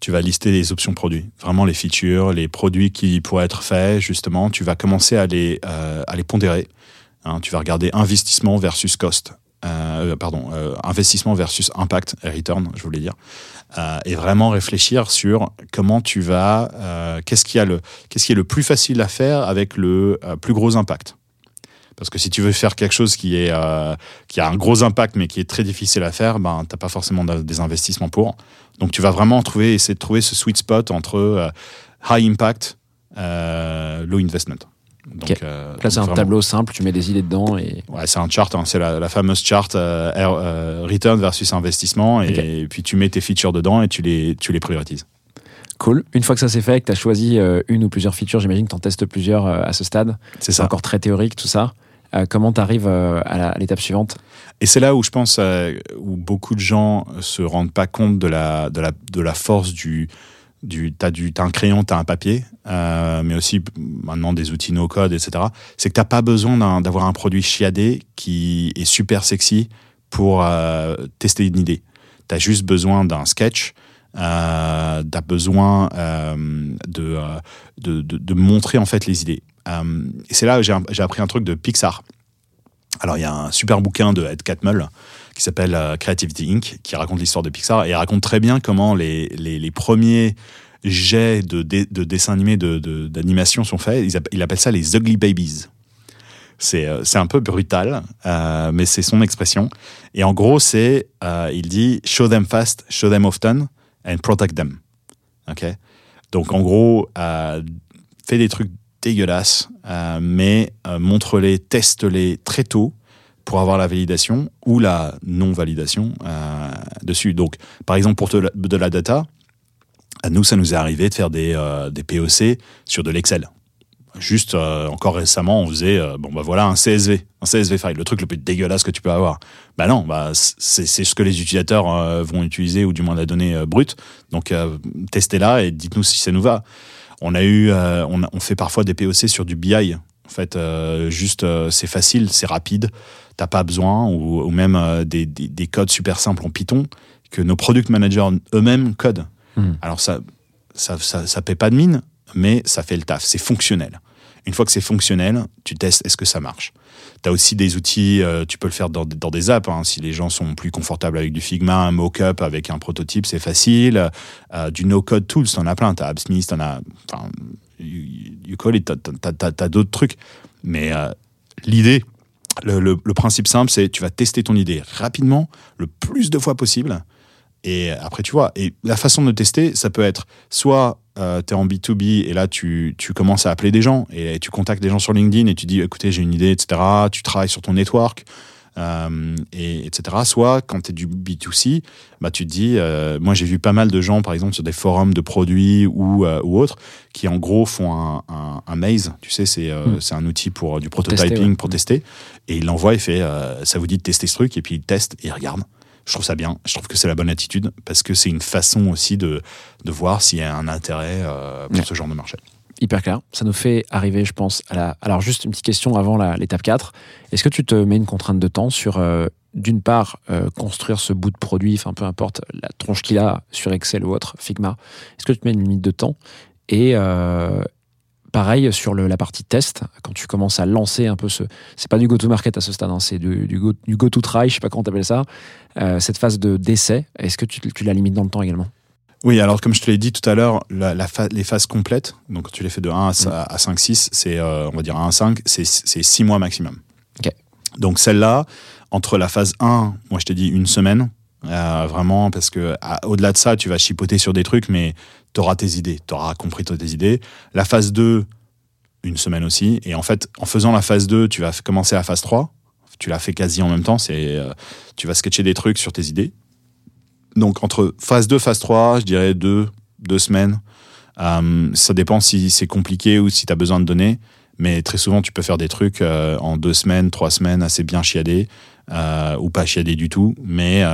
Tu vas lister les options produits, vraiment les features, les produits qui pourraient être faits, justement. Tu vas commencer à les, à les pondérer. Hein, tu vas regarder investissement versus cost. Euh, pardon, euh, investissement versus impact et return, je voulais dire. Euh, et vraiment réfléchir sur comment tu vas, euh, qu'est-ce qui, est le plus facile à faire avec le euh, plus gros impact. Parce que si tu veux faire quelque chose qui, euh, a un gros impact mais qui est très difficile à faire, ben, tu n'as pas forcément de- des investissements pour. Donc tu vas vraiment trouver, essayer de trouver ce sweet spot entre euh, high impact, euh, low investment. Donc, euh, Là, c'est un vraiment- tableau simple, tu mets des idées dedans et. Ouais, c'est un chart, hein, c'est la, la fameuse chart euh, euh, return versus investissement. Et, puis tu mets tes features dedans et tu les, tu les priorises. Cool. Une fois que ça c'est fait, que tu as choisi une ou plusieurs features, j'imagine que tu en testes plusieurs à ce stade. C'est ça. encore très théorique tout ça. Comment tu arrives à l'étape suivante? Et c'est là où je pense où beaucoup de gens se rendent pas compte de la, de la, de la force du. Du t'as du, t'as un crayon, t'as un papier, euh, mais aussi maintenant des outils no code, etc. C'est que t'as pas besoin d'avoir un produit chiadé qui est super sexy pour euh, tester une idée. T'as juste besoin d'un sketch. Euh, t'as besoin euh, de, de, montrer en fait les idées. Et c'est là j'ai appris un truc de Pixar. Alors, il y a un super bouquin de Ed Catmull qui s'appelle euh, Creativity Inc., qui raconte l'histoire de Pixar et raconte très bien comment les, les, premiers jets de, dé- de dessins animés, de- de- d'animation sont faits. Il appelle ça les Ugly Babies. C'est euh, un peu brutal, euh, mais c'est son expression. Et en gros, c'est, il dit, show them fast, show them often, and protect them. Ok? Donc, en gros, euh, fais des trucs dégueulasses, mais montre-les, teste-les très tôt pour avoir la validation ou la non-validation euh, dessus. Donc, par exemple, pour de la data, à nous, ça nous est arrivé de faire des, euh, POC sur de l'Excel. Juste, euh, encore récemment, on faisait, bon, bah voilà, un CSV, un CSV file, le truc le plus dégueulasse que tu peux avoir. Bah non, bah, c'est ce que les utilisateurs vont utiliser, ou du moins la donnée brute. Donc, testez-la et dites-nous si ça nous va. On a eu, on, on fait parfois des POC sur du BI. En fait, euh, juste, euh, c'est facile, c'est rapide, t'as pas besoin, ou, ou même euh, des, des- des codes super simples en Python que nos product managers eux-mêmes codent. Hmm. Alors ça, ça, ça, ça paie pas de mine, mais ça fait le taf, c'est fonctionnel. Une fois que c'est fonctionnel, tu testes est-ce que ça marche? Tu as aussi des outils, euh, tu peux le faire dans, dans des apps. hein. si les gens sont plus confortables avec du Figma, un mock-up avec un prototype, c'est facile. Euh, du no-code tools, t'en as plein. T'as AppSmith, t'en as. Enfin, you, you call it, t'as- t'as- t'as d'autres trucs. Mais euh, l'idée, le, principe simple, c'est tu vas tester ton idée rapidement, le plus de fois possible. Et après, tu vois, et la façon de tester, ça peut être soit tu es en B2B et là, tu, tu commences à appeler des gens et tu contactes des gens sur LinkedIn et tu dis, écoutez, j'ai une idée, etc. Tu travailles sur ton network, euh, et, etc. Soit quand tu es du B2C, bah, tu te dis, euh, moi j'ai vu pas mal de gens, par exemple, sur des forums de produits ou, euh, ou autres, qui en gros font un, un, un maze, tu sais, c'est euh, Mm. c'est un outil pour euh, du Pour tester, prototyping, ouais. pour tester, et il l'envoie et fait, euh, ça vous dit de tester ce truc, et puis il teste et il regarde. Je trouve ça bien, je trouve que c'est la bonne attitude, parce que c'est une façon aussi de, de voir s'il y a un intérêt euh, pour Ouais. ce genre de marché. Hyper clair. Ça nous fait arriver, je pense, à la. Alors, juste une petite question avant l'étape 4. Est-ce que tu te mets une contrainte de temps sur, euh, d'une part, euh, construire ce bout de produit, enfin, peu importe la tronche qu'il a sur Excel ou autre, Figma Est-ce que tu te mets une limite de temps? Et euh, pareil sur la partie test, quand tu commences à lancer un peu ce. C'est pas du go-to-market à ce stade, hein, c'est du, du go- go-to-try, je sais pas comment t'appelles ça. Cette phase de d'essai, est-ce que tu la limites dans le temps également? Oui, alors comme je te l'ai dit tout à l'heure, la, la fa- les phases complètes, donc quand tu les fais de 1 à, Mm. à- à 5, 6, c'est, euh, on va dire 1 à 5, c'est, c'est 6 mois maximum. Donc celle-là, entre la phase 1, moi je t'ai dit une semaine, euh, vraiment, parce que au-delà de ça, tu vas chipoter sur des trucs, mais tu auras tes idées, tu auras compris tes idées. La phase 2, une semaine aussi, et en fait, en faisant la phase 2, tu vas commencer la phase 3, tu l'as fait quasi en même temps, c'est, euh, tu vas sketcher des trucs sur tes idées. Donc entre phase 2, phase 3, je dirais deux, deux semaines. Euh, ça dépend si c'est compliqué ou si tu as besoin de données. Mais très souvent, tu peux faire des trucs euh, en deux semaines, trois semaines, assez bien chiadés, euh, ou pas chiadés du tout, mais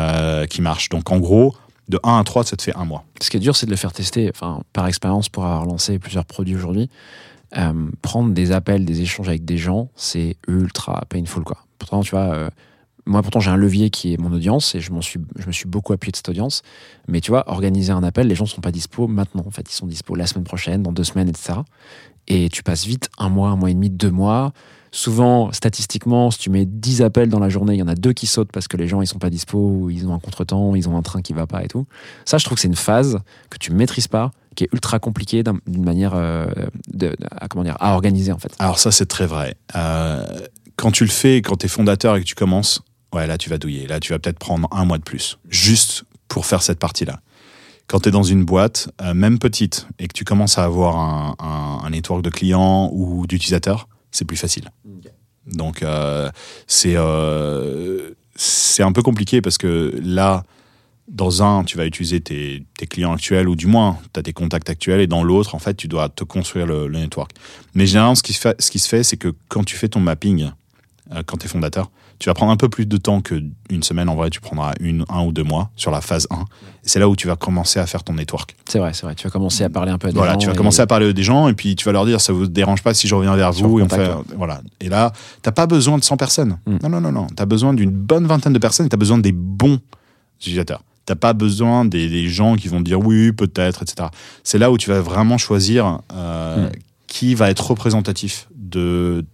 qui marchent. Donc en gros, de 1 à 3, ça te fait un mois. Ce qui est dur, c'est de le faire tester, enfin, par expérience, pour avoir lancé plusieurs produits aujourd'hui. Prendre des appels, des échanges avec des gens, c'est ultra painful, quoi. Pourtant, tu vois, moi, pourtant, j'ai un levier qui est mon audience et je, m'en suis, je me suis beaucoup appuyé de cette audience. Mais tu vois, organiser un appel, les gens ne sont pas dispo maintenant. En fait, ils sont dispo la semaine prochaine, dans deux semaines, etc. Et tu passes vite un mois, un mois et demi, deux mois. Souvent, statistiquement, si tu mets 10 appels dans la journée, il y en a deux qui sautent parce que les gens ils sont pas dispo, ils ont un contretemps, ils ont un train qui va pas et tout. Ça, je trouve que c'est une phase que tu maîtrises pas, qui est ultra compliquée d'un- d'une manière euh, à, comment dire, à organiser en fait. Alors ça, c'est très vrai. Euh, quand tu le fais, quand tu es fondateur et que tu commences, ouais, là, tu vas douiller. Là, tu vas peut-être prendre un mois de plus, juste pour faire cette partie-là. Quand tu es dans une boîte, euh, même petite, et que tu commences à avoir un, un, un network de clients ou d'utilisateurs, c'est plus facile. Donc, euh, c'est euh, c'est un peu compliqué parce que là, dans un, tu vas utiliser tes, tes clients actuels, ou du moins, tu as tes contacts actuels, et dans l'autre, en fait, tu dois te construire le, le network. Mais généralement, ce qui se fait, ce qui se fait c'est que quand tu fais ton mapping, euh, quand tu es fondateur, tu vas prendre un peu plus de temps qu'une semaine. En vrai, tu prendras une, un ou deux mois sur la phase 1. Et c'est là où tu vas commencer à faire ton network. C'est vrai, c'est vrai. Tu vas commencer à parler un peu à des Voilà, gens tu vas et- commencer à parler à des gens et puis tu vas leur dire ça vous dérange pas si je reviens vers Sur vous et on fait voilà. Et là, t'as pas besoin de 100 personnes. Mm. Non non non non, t'as besoin d'une bonne vingtaine de personnes et t'as besoin des bons utilisateurs. T'as pas besoin des, des gens qui vont te dire oui peut-être etc. C'est là où tu vas vraiment choisir euh, Mm. qui va être représentatif de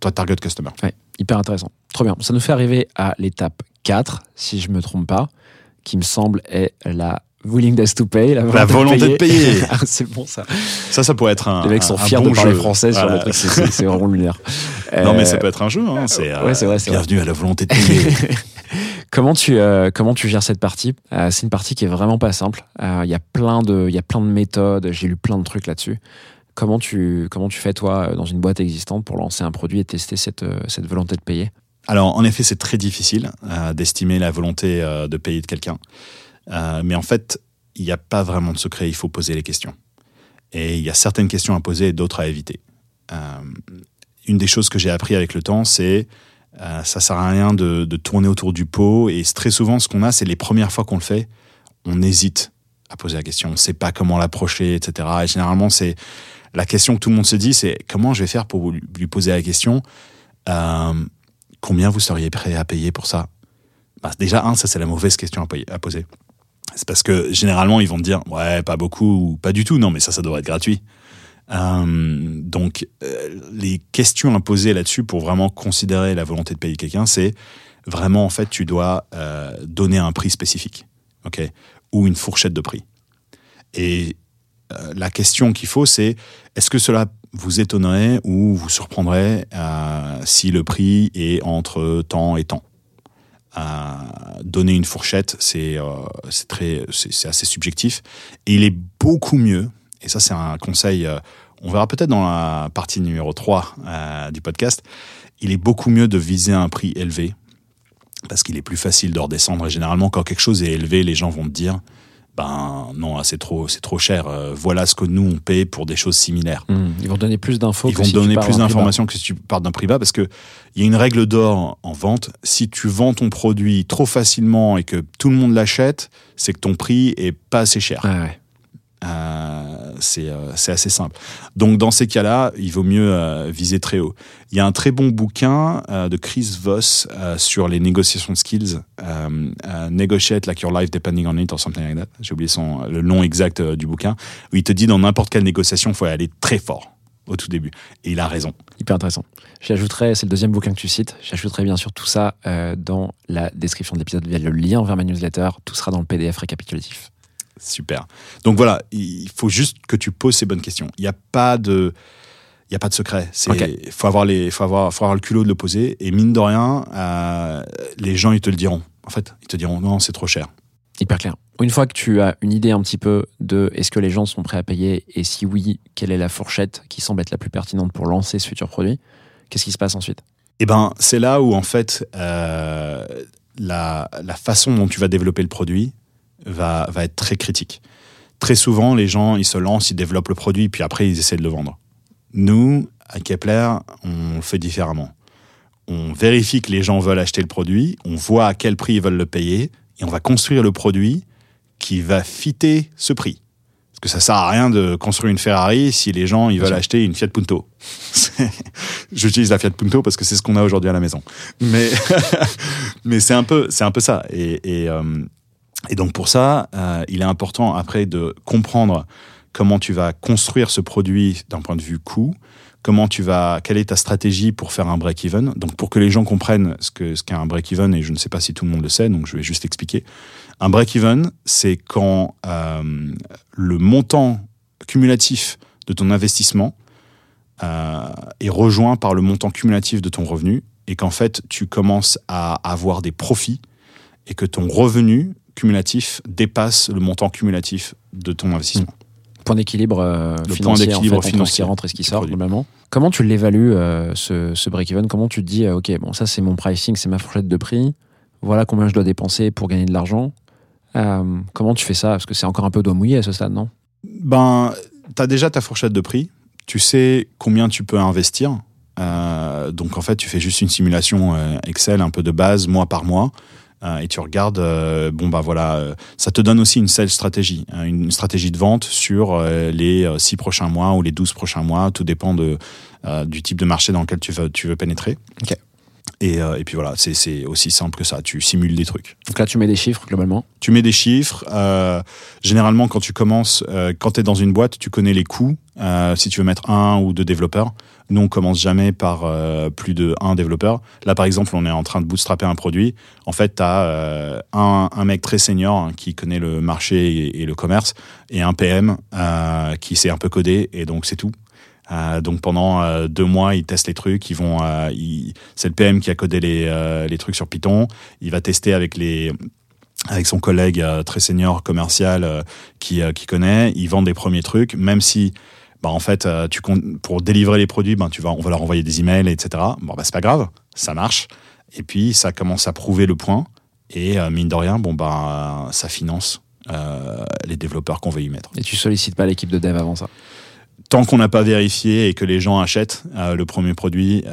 ta target customer. Ouais, hyper intéressant. Trop bien. Ça nous fait arriver à l'étape 4, si je me trompe pas, qui me semble est la willingness to pay, la volonté, volonté de payer. Ah, c'est bon ça. Ça ça pourrait être un Les mecs sont fiers bon de parler jeu. français sur le truc, c'est- vraiment lunaire. Non mais Euh, ça peut être un jeu. Hein. C'est ouais, vrai. bienvenue à la volonté de payer. Comment tu, euh, comment tu gères cette partie? Euh, C'est une partie qui est vraiment pas simple. Euh, Il y, a plein de- il y a plein de méthodes, j'ai lu plein de trucs là-dessus. Comment tu, comment tu fais, toi, euh, dans une boîte existante pour lancer un produit et tester cette, euh, cette volonté de payer? Alors, en effet, c'est très difficile euh, d'estimer la volonté de payer de quelqu'un. Mais en fait, il n'y a pas vraiment de secret, il faut poser les questions. Et il y a certaines questions à poser et d'autres à éviter. Une des choses que j'ai appris avec le temps, c'est euh, ça sert à rien de, de tourner autour du pot. Et très souvent, ce qu'on a, c'est les premières fois qu'on le fait, on hésite à poser la question. On ne sait pas comment l'approcher, etc. Et généralement, c'est la question que tout le monde se dit, c'est comment je vais faire pour lui poser la question euh, combien vous seriez prêt à payer pour ça? Bah, Déjà, un, ça c'est la mauvaise question à, poser. C'est parce que généralement, ils vont te dire, ouais, pas beaucoup, ou pas du tout, non, mais ça, ça devrait être gratuit. Euh, donc, euh, les questions à poser là-dessus pour vraiment considérer la volonté de payer quelqu'un, c'est vraiment, en fait, tu dois donner un prix spécifique, ok? Ou une fourchette de prix. Et euh, la question qu'il faut, c'est est-ce que cela vous étonnerait ou vous surprendrait euh, si le prix est entre temps et temps? Euh, Donner une fourchette, c'est très, c'est assez subjectif. Et il est beaucoup mieux, et ça c'est un conseil, on verra peut-être dans la partie numéro 3 euh, du podcast, il est beaucoup mieux de viser un prix élevé parce qu'il est plus facile de redescendre. Et généralement, quand quelque chose est élevé, les gens vont te dire ben non, là, c'est trop, c'est trop cher. Euh, voilà ce que nous on paie pour des choses similaires. Hmm, Ils vont donner plus d'infos. Ils que vont si donner plus d'informations que si tu pars d'un prix bas parce que il y a une règle d'or en vente. Si tu vends ton produit trop facilement et que tout le monde l'achète, c'est que ton prix est pas assez cher. Ouais. Euh, c'est euh, c'est assez simple. Donc dans ces cas-là, il vaut mieux euh, viser très haut. Il y a un très bon bouquin de Chris Voss sur les négociations skills, Negotiate like your life depending on it or something like that. J'ai oublié son le nom exact du bouquin où il te dit dans n'importe quelle négociation, il faut aller très fort au tout début. Et il a raison. Hyper intéressant. J'ajouterai, c'est le deuxième bouquin que tu cites, j'ajouterai bien sûr tout ça dans la description de l'épisode via le lien vers ma newsletter. Tout sera dans le PDF récapitulatif. Super. Donc voilà, il faut juste que tu poses ces bonnes questions. Il n'y a pas de, il y a pas de secret. Ok. faut avoir les, faut avoir, faut avoir le culot de le poser. Et mine de rien, euh, les gens ils te le diront. En fait, ils te diront non, c'est trop cher. Hyper clair. Une fois que tu as une idée un petit peu de est-ce que les gens sont prêts à payer et si oui, quelle est la fourchette qui semble être la plus pertinente pour lancer ce futur produit, qu'est-ce qui se passe ensuite? Et ben, c'est là où en fait euh, la, la façon dont tu vas développer le produit va, va être très critique. Très souvent, les gens ils se lancent, ils développent le produit, puis après ils essaient de le vendre. Nous, à Kepler, on le fait différemment. On vérifie que les gens veulent acheter le produit, on voit à quel prix ils veulent le payer, et on va construire le produit qui va fitter ce prix. Parce que ça sert à rien de construire une Ferrari si les gens ils veulent acheter une Fiat Punto. J'utilise la Fiat Punto parce que c'est ce qu'on a aujourd'hui à la maison. Mais, mais c'est un peu, c'est un peu ça. Et, et, euh, et donc pour ça, euh, il est important après de comprendre comment tu vas construire ce produit d'un point de vue coût, comment tu vas, quelle est ta stratégie pour faire un break-even. Donc pour que les gens comprennent ce que ce qu'est un break-even, et je ne sais pas si tout le monde le sait, donc je vais juste expliquer. Un break-even, c'est quand euh, le montant cumulatif de ton investissement euh, est rejoint par le montant cumulatif de ton revenu et qu'en fait, tu commences à avoir des profits et que ton revenu cumulatif dépasse le montant cumulatif de ton investissement. Point d'équilibre euh, Le point financier, en fait, ce qui financier rentre et ce qui sort, globalement. Comment tu l'évalues, euh, ce, ce break-even? Comment tu te dis, euh, OK, bon, ça, c'est mon pricing, c'est ma fourchette de prix. Voilà combien je dois dépenser pour gagner de l'argent. Euh, comment tu fais ça? Parce que c'est encore un peu doigt mouillé à ce stade, non? Ben, tu as déjà ta fourchette de prix, tu sais combien tu peux investir. Euh, donc en fait, tu fais juste une simulation euh, Excel un peu de base, mois par mois, euh, et tu regardes, euh, bon bah voilà, euh, ça te donne aussi une sales stratégie, hein, une stratégie de vente sur les 6 prochains mois ou les 12 prochains mois, tout dépend de, du type de marché dans lequel tu veux, tu veux pénétrer. Et, euh, et puis voilà, c'est- aussi simple que ça, tu simules des trucs. Donc là, tu mets des chiffres, globalement. Tu mets des chiffres. euh, généralement, quand tu commences, euh, quand tu es dans une boîte, tu connais les coûts. si tu veux mettre un ou deux développeurs, nous, on commence jamais par euh, plus de un développeur. Là, par exemple, on est en train de bootstrapper un produit. En fait, tu as un, un mec très senior hein, qui connaît le marché et, le commerce et un PM euh, qui sait un peu coder et donc c'est tout. Euh, donc pendant euh, deux mois, ils testent les trucs. Ils vont, euh, c'est le PM qui a codé les, euh, trucs sur Python. Il va tester avec les avec son collègue euh, très senior commercial euh, qui, euh, qui connaît, ils vendent des premiers trucs, même si bah, en fait euh, tu pour délivrer les produits, ben tu vas, on va leur envoyer des emails, etc. Bon bah c'est pas grave, ça marche. Et puis ça commence à prouver le point et euh, mine de rien, bon bah ça finance euh, les développeurs qu'on veut y mettre. Et tu sollicites pas l'équipe de dev avant ça? Tant qu'on n'a pas vérifié et que les gens achètent euh, le premier produit,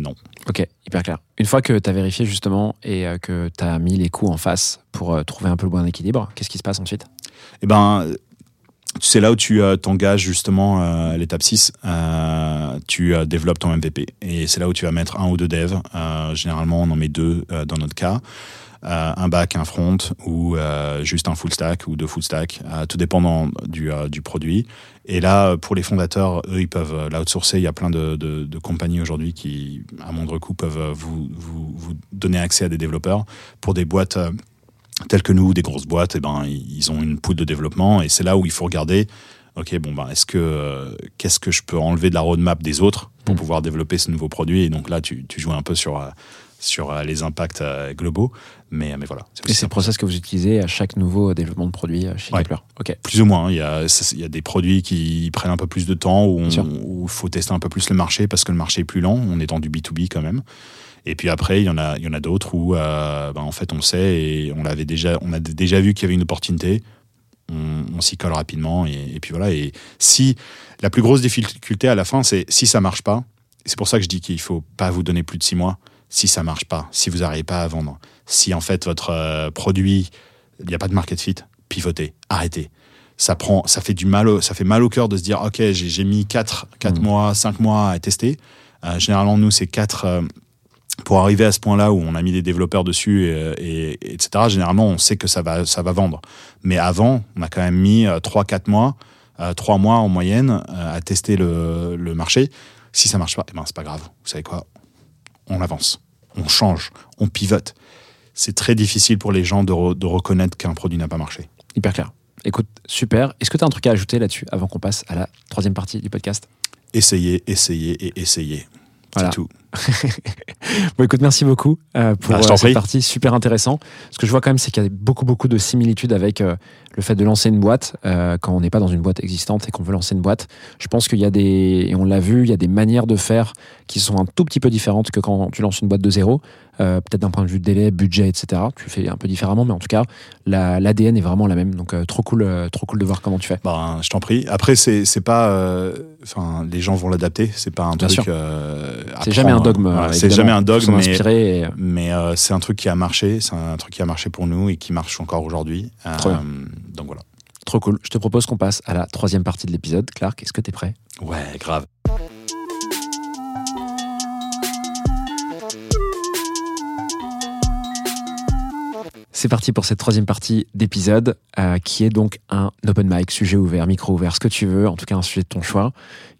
non. Ok, hyper clair. Une fois que tu as vérifié justement et que tu as mis les coûts en face pour trouver un peu le bon équilibre, qu'est-ce qui se passe ensuite? Eh ben, c'est là où tu euh, t'engages justement euh, l'étape 6. euh, tu euh, développes ton MVP. Et c'est là où tu vas mettre un ou deux devs. Généralement, on en met deux dans notre cas. Un back, un front ou juste un full stack ou deux full stack, tout dépendant du, du produit. Et là, pour les fondateurs, eux, ils peuvent l'outsourcer. Il y a plein de, compagnies aujourd'hui qui, à moindre coût, peuvent vous donner accès à des développeurs. Pour des boîtes telles que nous, des grosses boîtes, eh ben, ils ont une poule de développement et c'est là où il faut regarder. Ok, bon ben, est-ce que euh, qu'est-ce que je peux enlever de la roadmap des autres pour Mm. pouvoir développer ce nouveau produit? Et donc là, tu, tu joues un peu sur euh, sur euh, les impacts globaux, mais mais voilà. Et c'est le process que vous utilisez à chaque nouveau développement de produit chez Ouais. Kepler. Ok. Plus ou moins. hein. Il y a il y a des produits qui prennent un peu plus de temps où il faut tester un peu plus le marché parce que le marché est plus lent. On est dans du B 2 B quand même. Et puis après, il y en a, il y en a d'autres où, euh, ben, en fait, on sait et on l'avait déjà, on a déjà vu qu'il y avait une opportunité. On, on s'y colle rapidement et, et puis voilà. Et si la plus grosse difficulté à la fin, c'est si ça marche pas. C'est pour ça que je dis qu'il faut pas vous donner plus de six mois. Si ça marche pas, si vous n'arrivez pas à vendre, si en fait votre euh, produit, il n'y a pas de market fit, pivotez, arrêtez. Ça prend, ça fait du mal, au, ça fait mal au cœur de se dire, ok, j'ai mis 4, quatre Mm. mois, 5 mois à tester. Euh, généralement, nous, c'est 4 pour arriver à ce point-là où on a mis des développeurs dessus, et, et- etc. Généralement, on sait que ça va, ça va vendre. Mais avant, on a quand même mis 3-4 mois, 3 mois en moyenne euh, à tester le, le marché. Si ça marche pas, eh ben, c'est pas grave. Vous savez quoi? On avance, on change, on pivote. C'est très difficile pour les gens de, re- de reconnaître qu'un produit n'a pas marché. Hyper clair. Écoute, super. Est-ce que tu as un truc à ajouter là-dessus avant qu'on passe à la troisième partie du podcast? Essayez, essayez et essayez. Voilà. C'est tout. Bon, écoute, merci beaucoup euh, pour Ah, je euh, cette prie. partie super intéressant. Ce que je vois quand même, c'est qu'il y a beaucoup, beaucoup de similitudes avec euh, le fait de lancer une boîte euh, quand on n'est pas dans une boîte existante et qu'on veut lancer une boîte. Je pense qu'il y a des, et on l'a vu, il y a des manières de faire qui sont un tout petit peu différentes que quand tu lances une boîte de zéro. Euh, Peut-être d'un point de vue délai, budget, etc. Tu fais un peu différemment, mais en tout cas, la- l'ADN est vraiment la même. Donc, euh, trop cool, trop cool de voir comment tu fais. Ben, je t'en prie. Après, c'est pas. Enfin, les gens vont l'adapter. C'est pas un Bien truc. C'est jamais un dogme. Voilà, c'est jamais un dogme, mais, inspirer et, mais c'est un truc qui a marché. C'est un truc qui a marché pour nous et qui marche encore aujourd'hui. Trop bien. Donc voilà. Trop cool. Je te propose qu'on passe à la troisième partie de l'épisode. Clark, est-ce que tu es prêt? Ouais, grave. C'est parti pour cette troisième partie d'épisode, euh, qui est donc un open mic, sujet ouvert, micro ouvert, ce que tu veux, en tout cas un sujet de ton choix.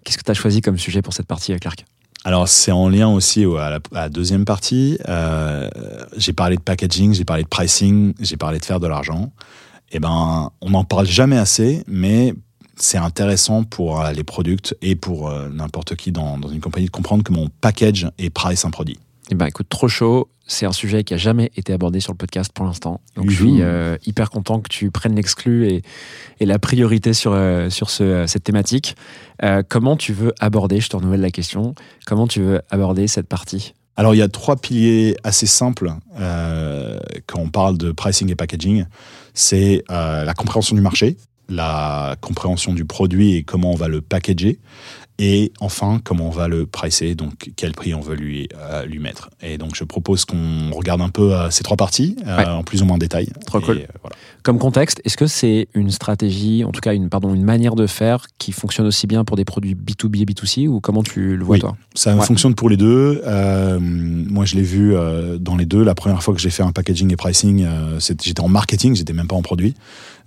Qu'est-ce que tu as choisi comme sujet pour cette partie, euh, Clark? Alors, c'est en lien aussi au- à la, à la deuxième partie. Euh, j'ai parlé de packaging, j'ai parlé de pricing, j'ai parlé de faire de l'argent. Eh ben, on n'en parle jamais assez, mais c'est intéressant pour euh, les products et pour euh, n'importe qui dans, dans une compagnie de comprendre comment on package et price un produit. Eh ben, écoute, trop chaud. C'est un sujet qui a jamais été abordé sur le podcast pour l'instant. Donc, je suis euh, hyper content que tu prennes l'exclu et, et la priorité sur, euh, sur ce, cette thématique. Euh, comment tu veux aborder, je te renouvelle la question, comment tu veux aborder cette partie? Alors, il y a trois piliers assez simples euh, quand on parle de pricing et packaging. C'est euh, la compréhension du marché, la compréhension du produit et comment on va le packager, et enfin comment on va le pricer, donc quel prix on veut lui, euh, lui mettre. Et donc, je propose qu'on regarde un peu euh, ces trois parties, euh, Ouais. en plus ou moins détail. Trop Et, cool. voilà. Comme contexte, est-ce que c'est une stratégie, en tout cas une, pardon, une manière de faire qui fonctionne aussi bien pour des produits B2B et B2C ou comment tu le vois Oui. toi Ça Ouais. fonctionne pour les deux. Moi, je l'ai vu dans les deux. La première fois que j'ai fait un packaging et pricing, j'étais en marketing, j'étais même pas en produit.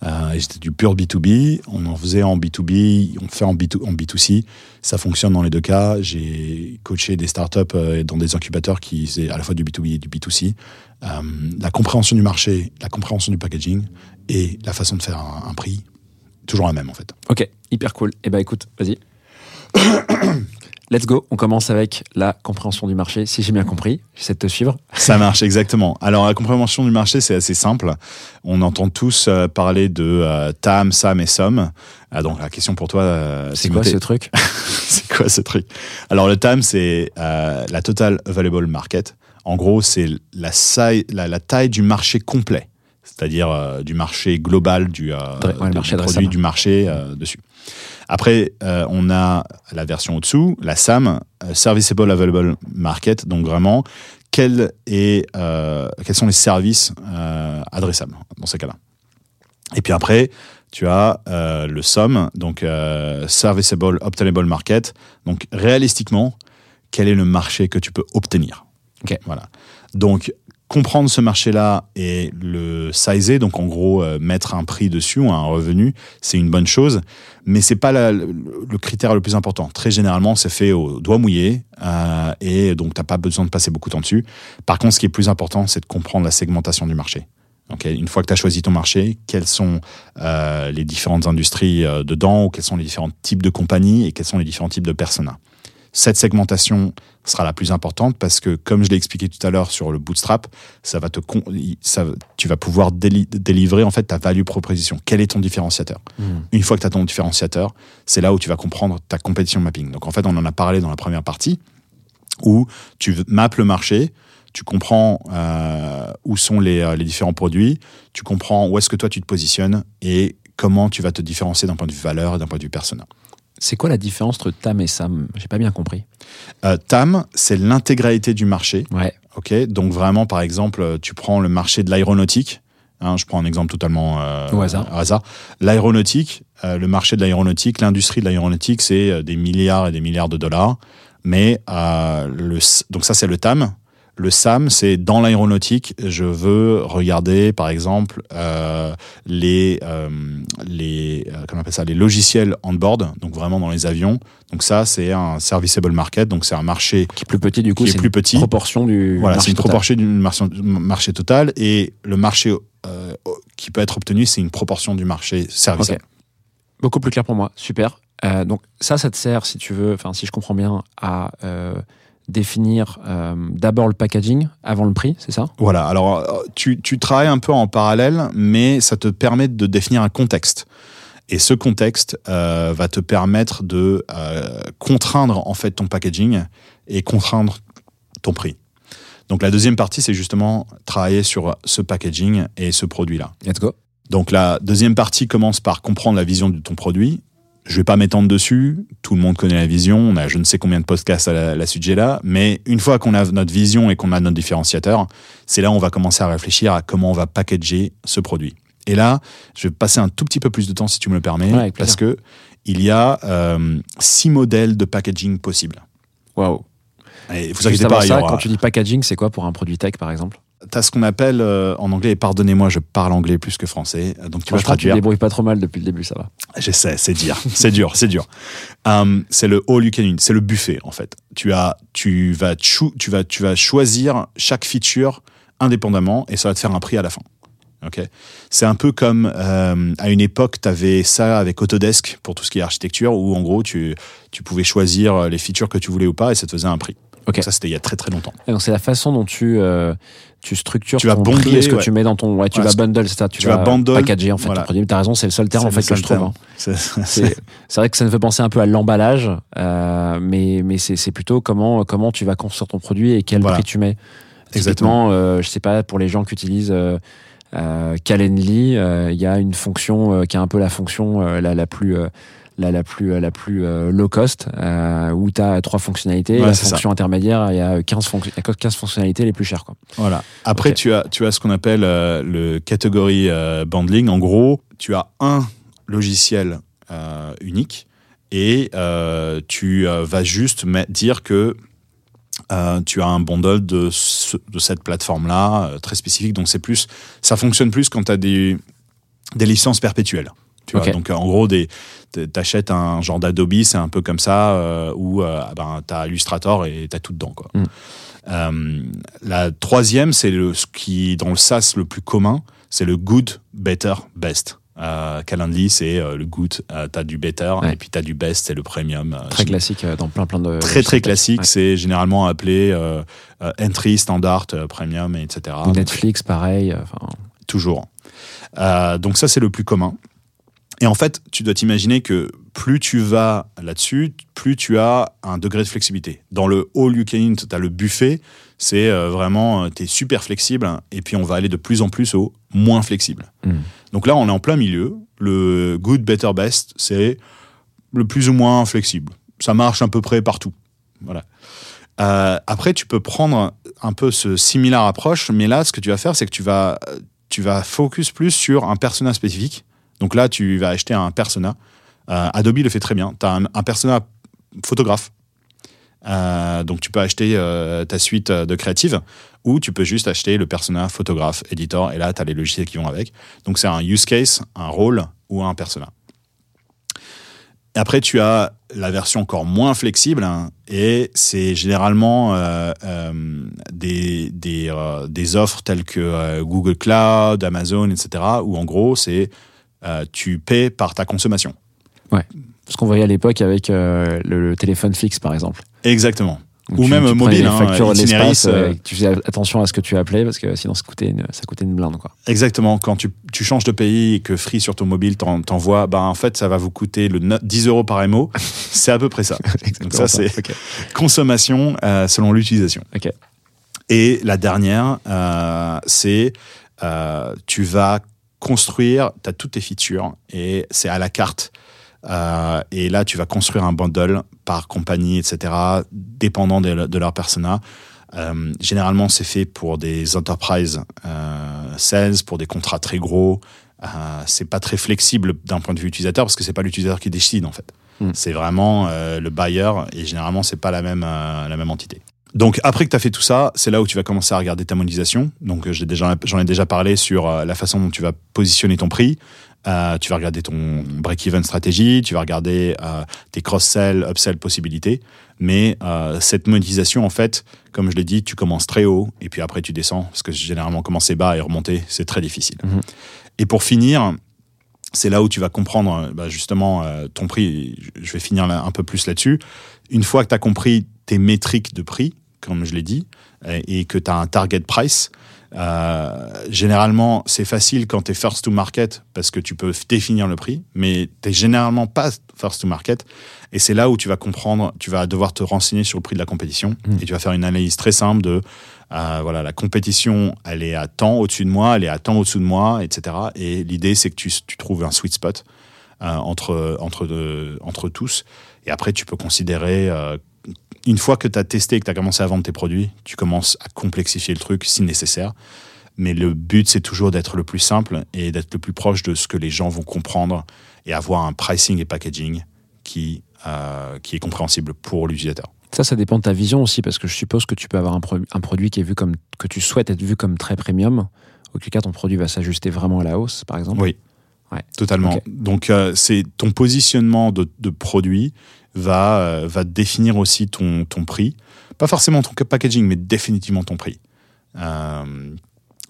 Euh, et c'était du pur B2B. On en faisait en B2B, on fait en, B2, en B2C. Ça fonctionne dans les deux cas. J'ai coaché des startups euh, dans des incubateurs qui faisaient à la fois du B2B et du B2C. Euh, la compréhension du marché, la compréhension du packaging et la façon de faire un, un prix, toujours la même en fait. Ok, hyper cool. Eh ben écoute, vas-y. Let's go. On commence avec la compréhension du marché, si j'ai bien compris. J'essaie de te suivre. Ça marche, exactement. Alors, la compréhension du marché, c'est assez simple. On entend tous euh, parler de euh, TAM, SAM et SOM. Ah, donc, la question pour toi, euh, C'est quoi ce truc c'est quoi ce truc? Alors, le TAM, c'est euh, la Total Available Market. En gros, c'est la, saille- la, la taille du marché complet, c'est-à-dire euh, du marché global du, euh, Ouais, le de- marché du adressable. produit, du marché euh, dessus. Après, euh, on a la version au-dessous, la SAM, euh, Serviceable Available Market. Donc vraiment, quel est, euh, quels sont les services adressables dans ces cas-là? Et puis après, tu as le SOM, donc Serviceable Obtainable Market. Donc réalistiquement, quel est le marché que tu peux obtenir? Ok. Voilà. Donc comprendre ce marché-là et le sizer, donc en gros euh, mettre un prix dessus ou un revenu, c'est une bonne chose, mais c'est pas le, critère le plus important. Très généralement, c'est fait au doigt mouillé euh, et donc t'as pas besoin de passer beaucoup de temps dessus. Par contre, ce qui est plus important, c'est de comprendre la segmentation du marché. Une fois que tu as choisi ton marché, quelles sont euh, les différentes industries dedans, ou quels sont les différents types de compagnies et quels sont les différents types de personas. Cette segmentation sera la plus importante parce que, comme je l'ai expliqué tout à l'heure sur le bootstrap, ça va te con- ça, tu vas pouvoir déli- délivrer en fait ta value proposition. Quel est ton différenciateur? Une fois que tu as ton différenciateur, c'est là où tu vas comprendre ta compétition mapping. Donc en fait, on en a parlé dans la première partie où tu mappes le marché, tu comprends euh, où sont les, euh, les différents produits, tu comprends où est-ce que toi tu te positionnes et comment tu vas te différencier d'un point de vue valeur et d'un point de vue persona. C'est quoi la différence entre TAM et SAM? J'ai pas bien compris. Euh, TAM, c'est l'intégralité du marché. Ouais. Ok, donc vraiment, par exemple, euh, tu prends le marché de l'aéronautique. hein, je prends un exemple totalement euh, Au hasard. L'aéronautique, euh, le marché de l'aéronautique, l'industrie de l'aéronautique, c'est des milliards et des milliards de dollars. Mais le, donc ça, c'est le TAM. Le SAM, c'est dans l'aéronautique. Je veux regarder, par exemple, euh, les euh, les euh, comment on appelle ça, les logiciels on board, donc vraiment dans les avions. Donc ça, c'est un serviceable market. Donc c'est un marché Qui est plus petit du coup, Qui est plus une petit. proportion du voilà, c'est une total. proportion du marché, total et le marché euh, qui peut être obtenu, c'est une proportion du marché service. Ok. Beaucoup plus clair pour moi. Super. Donc ça, ça te sert, si tu veux, enfin si je comprends bien, à définir euh, d'abord le packaging avant le prix, c'est ça? Voilà, alors euh, tu, tu travailles un peu en parallèle, mais ça te permet de définir un contexte. Et ce contexte euh, va te permettre de euh, contraindre en fait ton packaging et contraindre ton prix. Donc la deuxième partie, c'est justement travailler sur ce packaging et ce produit-là. Let's go. Donc la deuxième partie commence par comprendre la vision de ton produit. Je vais pas m'étendre dessus. Tout le monde connaît la vision. On a je ne sais combien de podcasts à la, la sujet là. Mais une fois qu'on a notre vision et qu'on a notre différenciateur, c'est là où on va commencer à réfléchir à comment on va packager ce produit. Et là, je vais passer un tout petit peu plus de temps si tu me le permets, Ouais, parce que il y a euh, six modèles de packaging possibles. Waouh. Et vous inquiétez pas, il y ça, aura- quand tu dis packaging, c'est quoi pour un produit tech par exemple? T'as ce qu'on appelle euh, en anglais, et pardonnez-moi, je parle anglais plus que français, donc tu vas Franchement, tu traduire. débrouilles pas trop mal depuis le début, ça va. J'essaie, c'est dur, c'est dur, c'est dur. Euh, c'est le all you can eat, c'est le buffet en fait. Tu as, tu vas, tu vas, tu vas choisir chaque feature indépendamment et ça va te faire un prix à la fin. Ok? C'est un peu comme euh, à une époque, tu avais ça avec Autodesk pour tout ce qui est architecture, où en gros tu, tu pouvais choisir les features que tu voulais ou pas et ça te faisait un prix. Ok. Donc ça, c'était il y a très très longtemps. Et donc c'est la façon dont tu euh, tu structures Tu vas ton bundler, prix et ce que ouais. tu mets dans ton ouais tu vas bundle c'est ça tu, tu vas bundle, packager en fait voilà. ton produit t'as raison c'est le seul terme en fait que je trouve hein. C'est- vrai que ça me fait penser un peu à l'emballage euh, mais mais c'est plutôt comment comment tu vas construire ton produit et quel Voilà. prix tu mets Exactement. Euh, je sais pas pour les gens qui utilisent euh, euh, Calendly euh, il y a une fonction qui est un peu la fonction la la plus la, la plus la plus euh, low cost euh, où tu as trois fonctionnalités Ouais, la ça. fonction intermédiaire il y a 15 fonc- il y a 15 fonctionnalités les plus chères quoi Voilà. Après, tu as, tu as ce qu'on appelle euh, le category euh, bundling. En gros, tu as un logiciel unique et tu vas juste dire que euh, tu as un bundle de, ce- de cette plateforme-là euh, très spécifique. Donc, c'est plus, ça fonctionne plus quand tu as des, des licences perpétuelles. Tu vois, donc, en gros, des, t'achètes un genre d'Adobe, c'est un peu comme ça, euh, où euh, ben, tu as Illustrator et tu as tout dedans. Quoi. Mm. Euh, la troisième, c'est le, ce qui, dans le SaaS, le plus commun, c'est le good, better, best. Euh, Calendly, c'est euh, le good, euh, t'as du better, Ouais. et puis t'as du best, c'est le premium. très classique dans plein plein de Très très Ouais. classique, c'est généralement appelé entry, standard, premium, etc. Netflix pareil toujours. Donc ça, c'est le plus commun. Et en fait, tu dois t'imaginer que plus tu vas là-dessus, plus tu as un degré de flexibilité. Dans le all you can eat, tu as le buffet, c'est euh, vraiment, tu es super flexible, et puis on va aller de plus en plus au moins flexible. Mm. Donc là, on est en plein milieu. Le good, better, best, c'est le plus ou moins flexible. Ça marche à peu près partout. Voilà. Euh, après, tu peux prendre un peu ce similar approche, mais là, ce que tu vas faire, c'est que tu vas, tu vas focus plus sur un persona spécifique. Donc là, tu vas acheter un persona. Euh, Adobe le fait très bien. Tu as un, persona photographe. Euh, donc tu peux acheter euh, ta suite de créative ou tu peux juste acheter le persona photographe editor et là tu as les logiciels qui vont avec. Donc c'est un use case, un rôle ou un persona. Après tu as la version encore moins flexible hein, et c'est généralement des, des, offres telles que Google Cloud, Amazon, etc. où en gros c'est euh, tu paies par ta consommation. ce qu'on voyait à l'époque avec euh, le, le téléphone fixe par exemple Exactement. Donc, Ou tu- même tu mobile, les hein, factures de Itinéris, l'espace euh, euh, tu faisais attention à ce que tu appelais parce que sinon ça coûtait une, ça coûtait une blinde quoi Exactement. Quand tu, tu changes de pays et que Free sur ton mobile t'en- t'envoie, bah en fait ça va vous coûter le no- 10 euros par MO. C'est à peu près ça. Donc ça c'est consommation selon l'utilisation. Ok. Et la dernière, c'est tu vas construire, tu as toutes tes features et c'est à la carte. Euh, et là, tu vas construire un bundle par compagnie, etc., dépendant de, de leur persona. Euh, généralement, c'est fait pour des enterprise euh, sales, pour des contrats très gros. Euh, c'est pas très flexible d'un point de vue utilisateur parce que c'est pas l'utilisateur qui décide en fait. Mm. C'est vraiment le buyer et généralement c'est pas la même la même entité. Donc après que tu as fait tout ça, c'est là où tu vas commencer à regarder ta monétisation. Donc euh, j'ai déjà j'en ai déjà parlé sur euh, la façon dont tu vas positionner ton prix. Euh, tu vas regarder ton break-even stratégie, tu vas regarder euh, tes cross-sell, upsell possibilités. Mais euh, cette monétisation, en fait, comme je l'ai dit, tu commences très haut et puis après tu descends parce que généralement commencer bas et remonter, c'est très difficile. Mhm. Et pour finir, c'est là où tu vas comprendre bah, justement ton prix. Je vais finir là- un peu plus là-dessus. Une fois que tu as compris tes métriques de prix, comme je l'ai dit, et que tu as un target price, euh, généralement, c'est facile quand tu es first to market parce que tu peux définir le prix, mais tu généralement pas first to market. Et c'est là où tu vas comprendre, tu vas devoir te renseigner sur le prix de la compétition Mm. et tu vas faire une analyse très simple de euh, voilà, la compétition, elle est à temps au-dessus de moi, elle est à temps au-dessous de moi, etc. Et l'idée, c'est que tu, tu trouves un sweet spot euh, entre, entre, de- entre tous. Et après, tu peux considérer, une fois que tu as testé et que tu as commencé à vendre tes produits, tu commences à complexifier le truc si nécessaire. Mais le but, c'est toujours d'être le plus simple et d'être le plus proche de ce que les gens vont comprendre et avoir un pricing et packaging qui, euh, qui est compréhensible pour l'utilisateur. Ça, ça dépend de ta vision aussi, parce que je suppose que tu peux avoir un, pro- un produit qui est vu comme que tu souhaites être vu comme très premium. Auquel cas, ton produit va s'ajuster vraiment à la hausse, par exemple. Oui. Ouais. Totalement. Donc, euh, c'est ton positionnement de, de produit va, euh, va définir aussi ton, ton prix. Pas forcément ton packaging, mais définitivement ton prix. Euh,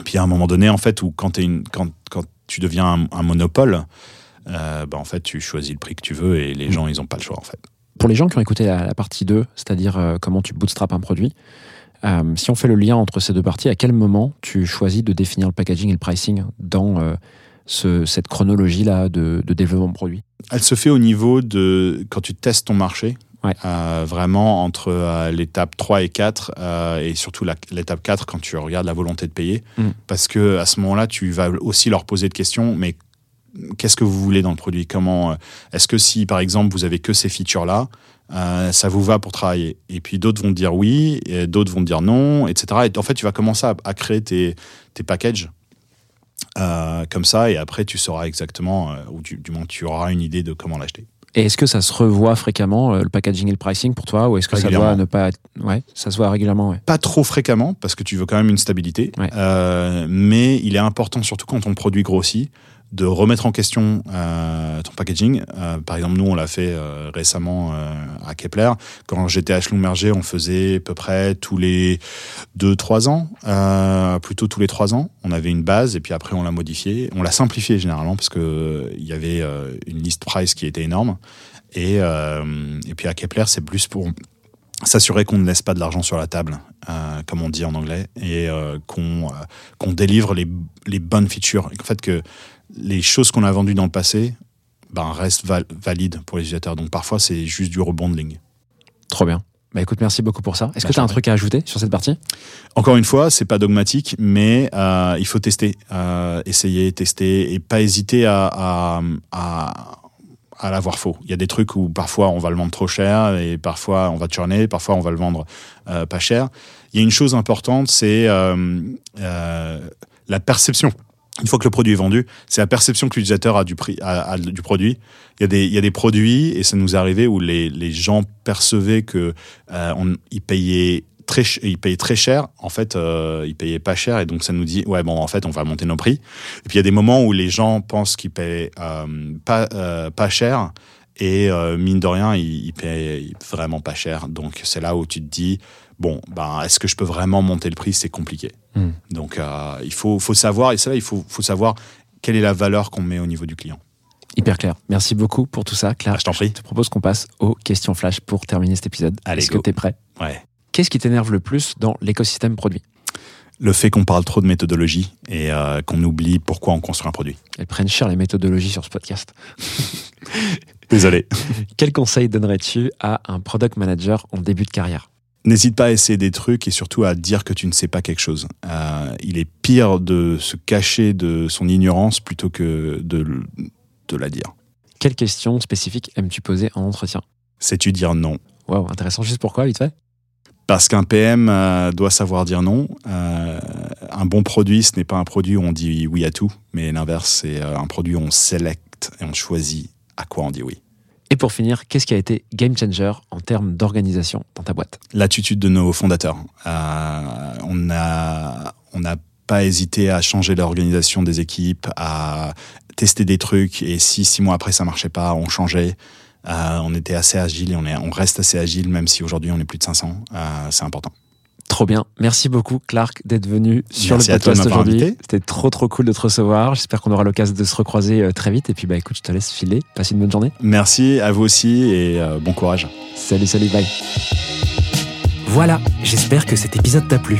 puis à un moment donné, en fait, où quand, t'es une, quand, quand tu deviens un, un monopole, euh, bah, en fait, tu choisis le prix que tu veux et les gens, ils n'ont pas le choix, en fait. Pour les gens qui ont écouté la, la partie 2, c'est-à-dire euh, comment tu bootstrap un produit, euh, si on fait le lien entre ces deux parties, à quel moment tu choisis de définir le packaging et le pricing dans ce- cette chronologie-là de, de développement de produit? Elle se fait au niveau de quand tu testes ton marché. Ouais. euh, vraiment entre euh, l'étape 3 et 4 euh, et surtout l'étape 4 quand tu regardes la volonté de payer Mm. parce que à ce moment-là tu vas aussi leur poser de questions mais qu'est-ce que vous voulez dans le produit? Comment est-ce que si par exemple vous avez que ces features là ça vous va pour travailler? Et puis d'autres vont dire oui d'autres vont dire non etc et en fait tu vas commencer à, à créer tes, tes packages euh, comme ça et après tu sauras exactement euh, ou du, du moins tu auras une idée de comment l'acheter Et est-ce que ça se revoit fréquemment, euh, le packaging et le pricing pour toi Ou est-ce que ça doit ne pas être... Ouais, ça se voit régulièrement, ouais. pas trop fréquemment parce que tu veux quand même une stabilité, Ouais. Euh, mais il est important surtout quand ton produit grossit de remettre en question euh, ton packaging. Euh, par exemple, nous on l'a fait euh, récemment à Kepler. Quand j'étais à Schlumberger, on faisait à peu près tous les 2-3 ans, plutôt tous les 3 ans. On avait une base et puis après on l'a modifié. On l'a simplifié généralement parce euh, il y avait une liste price qui était énorme. Et, et puis à Kepler, c'est plus pour s'assurer qu'on ne laisse pas de l'argent sur la table, comme on dit en anglais, et qu'on qu'on délivre les, les bonnes features. En fait, que les choses qu'on a vendues dans le passé ben, restent val- valides pour les utilisateurs. Donc parfois, c'est juste du rebonding. Trop bien. Bah écoute, merci beaucoup pour ça. Est-ce Bah, que tu as un truc à ajouter sur cette partie? Encore une fois, c'est pas dogmatique, mais euh, il faut tester, euh, essayer, tester, et pas hésiter à, à, à, à l'avoir faux. Il y a des trucs où parfois on va le vendre trop cher, et parfois on va churner, parfois on va le vendre euh, pas cher. Il y a une chose importante, c'est la perception. Une fois que le produit est vendu, c'est la perception que l'utilisateur a du prix, a- a du produit. Il y a des, il y a des produits, et ça nous est arrivé, où les, les gens percevaient que euh, on, ils payaient très, ils payaient très cher. En fait, euh, ils payaient pas cher, et donc ça nous dit, ouais, bon, en fait, on va monter nos prix. Et puis il y a des moments où les gens pensent qu'ils paient euh, pas, euh, pas cher, et euh, mine de rien, ils, ils paient vraiment pas cher. Donc c'est là où tu te dis, bon, ben, est-ce que je peux vraiment monter le prix? C'est compliqué. Hmm. Donc euh, il faut, faut savoir, et ça, il faut, faut savoir quelle est la valeur qu'on met au niveau du client. Hyper clair. Merci beaucoup pour tout ça, Claire. Ah, je t'en prie. te propose qu'on passe aux questions flash pour terminer cet épisode. Allez, Est-ce que tu es prêt? Ouais. Qu'est-ce qui t'énerve le plus dans l'écosystème produit? Le fait qu'on parle trop de méthodologie et euh, qu'on oublie pourquoi on construit un produit. Elles prennent cher les méthodologies sur ce podcast. Désolé. Quel conseil donnerais-tu à un product manager en début de carrière? N'hésite pas à essayer des trucs et surtout à dire que tu ne sais pas quelque chose. Euh, il est pire de se cacher de son ignorance plutôt que de, la dire. Quelles questions spécifiques aimes-tu poser en entretien? Sais-tu dire non? Waouh, intéressant. Juste pourquoi, vite fait? Parce qu'un PM euh, doit savoir dire non. Euh, un bon produit, ce n'est pas un produit où on dit oui à tout, mais l'inverse, c'est un produit où on sélecte et on choisit à quoi on dit oui. Et pour finir, qu'est-ce qui a été game changer en termes d'organisation dans ta boîte? L'attitude de nos fondateurs. Euh, on n'a pas hésité à changer l'organisation des équipes, à tester des trucs, et si six mois après ça marchait pas, on changeait. Euh, on était assez agile et on reste assez agile, même si aujourd'hui on est plus de 500. Euh, c'est important. Trop bien. Merci beaucoup, Clark, d'être venu sur Merci le podcast aujourd'hui. C'était trop, trop cool de te recevoir. J'espère qu'on aura l'occasion de se recroiser euh, très vite. Et puis, bah, écoute, je te laisse filer. Passe une bonne journée. Merci à vous aussi et euh, bon courage. Salut, salut, bye. Voilà, j'espère que cet épisode t'a plu.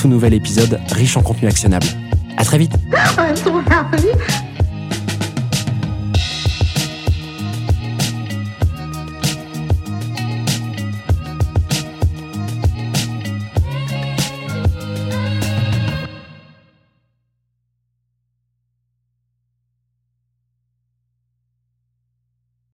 nouvel épisode riche en contenu actionnable. À très vite.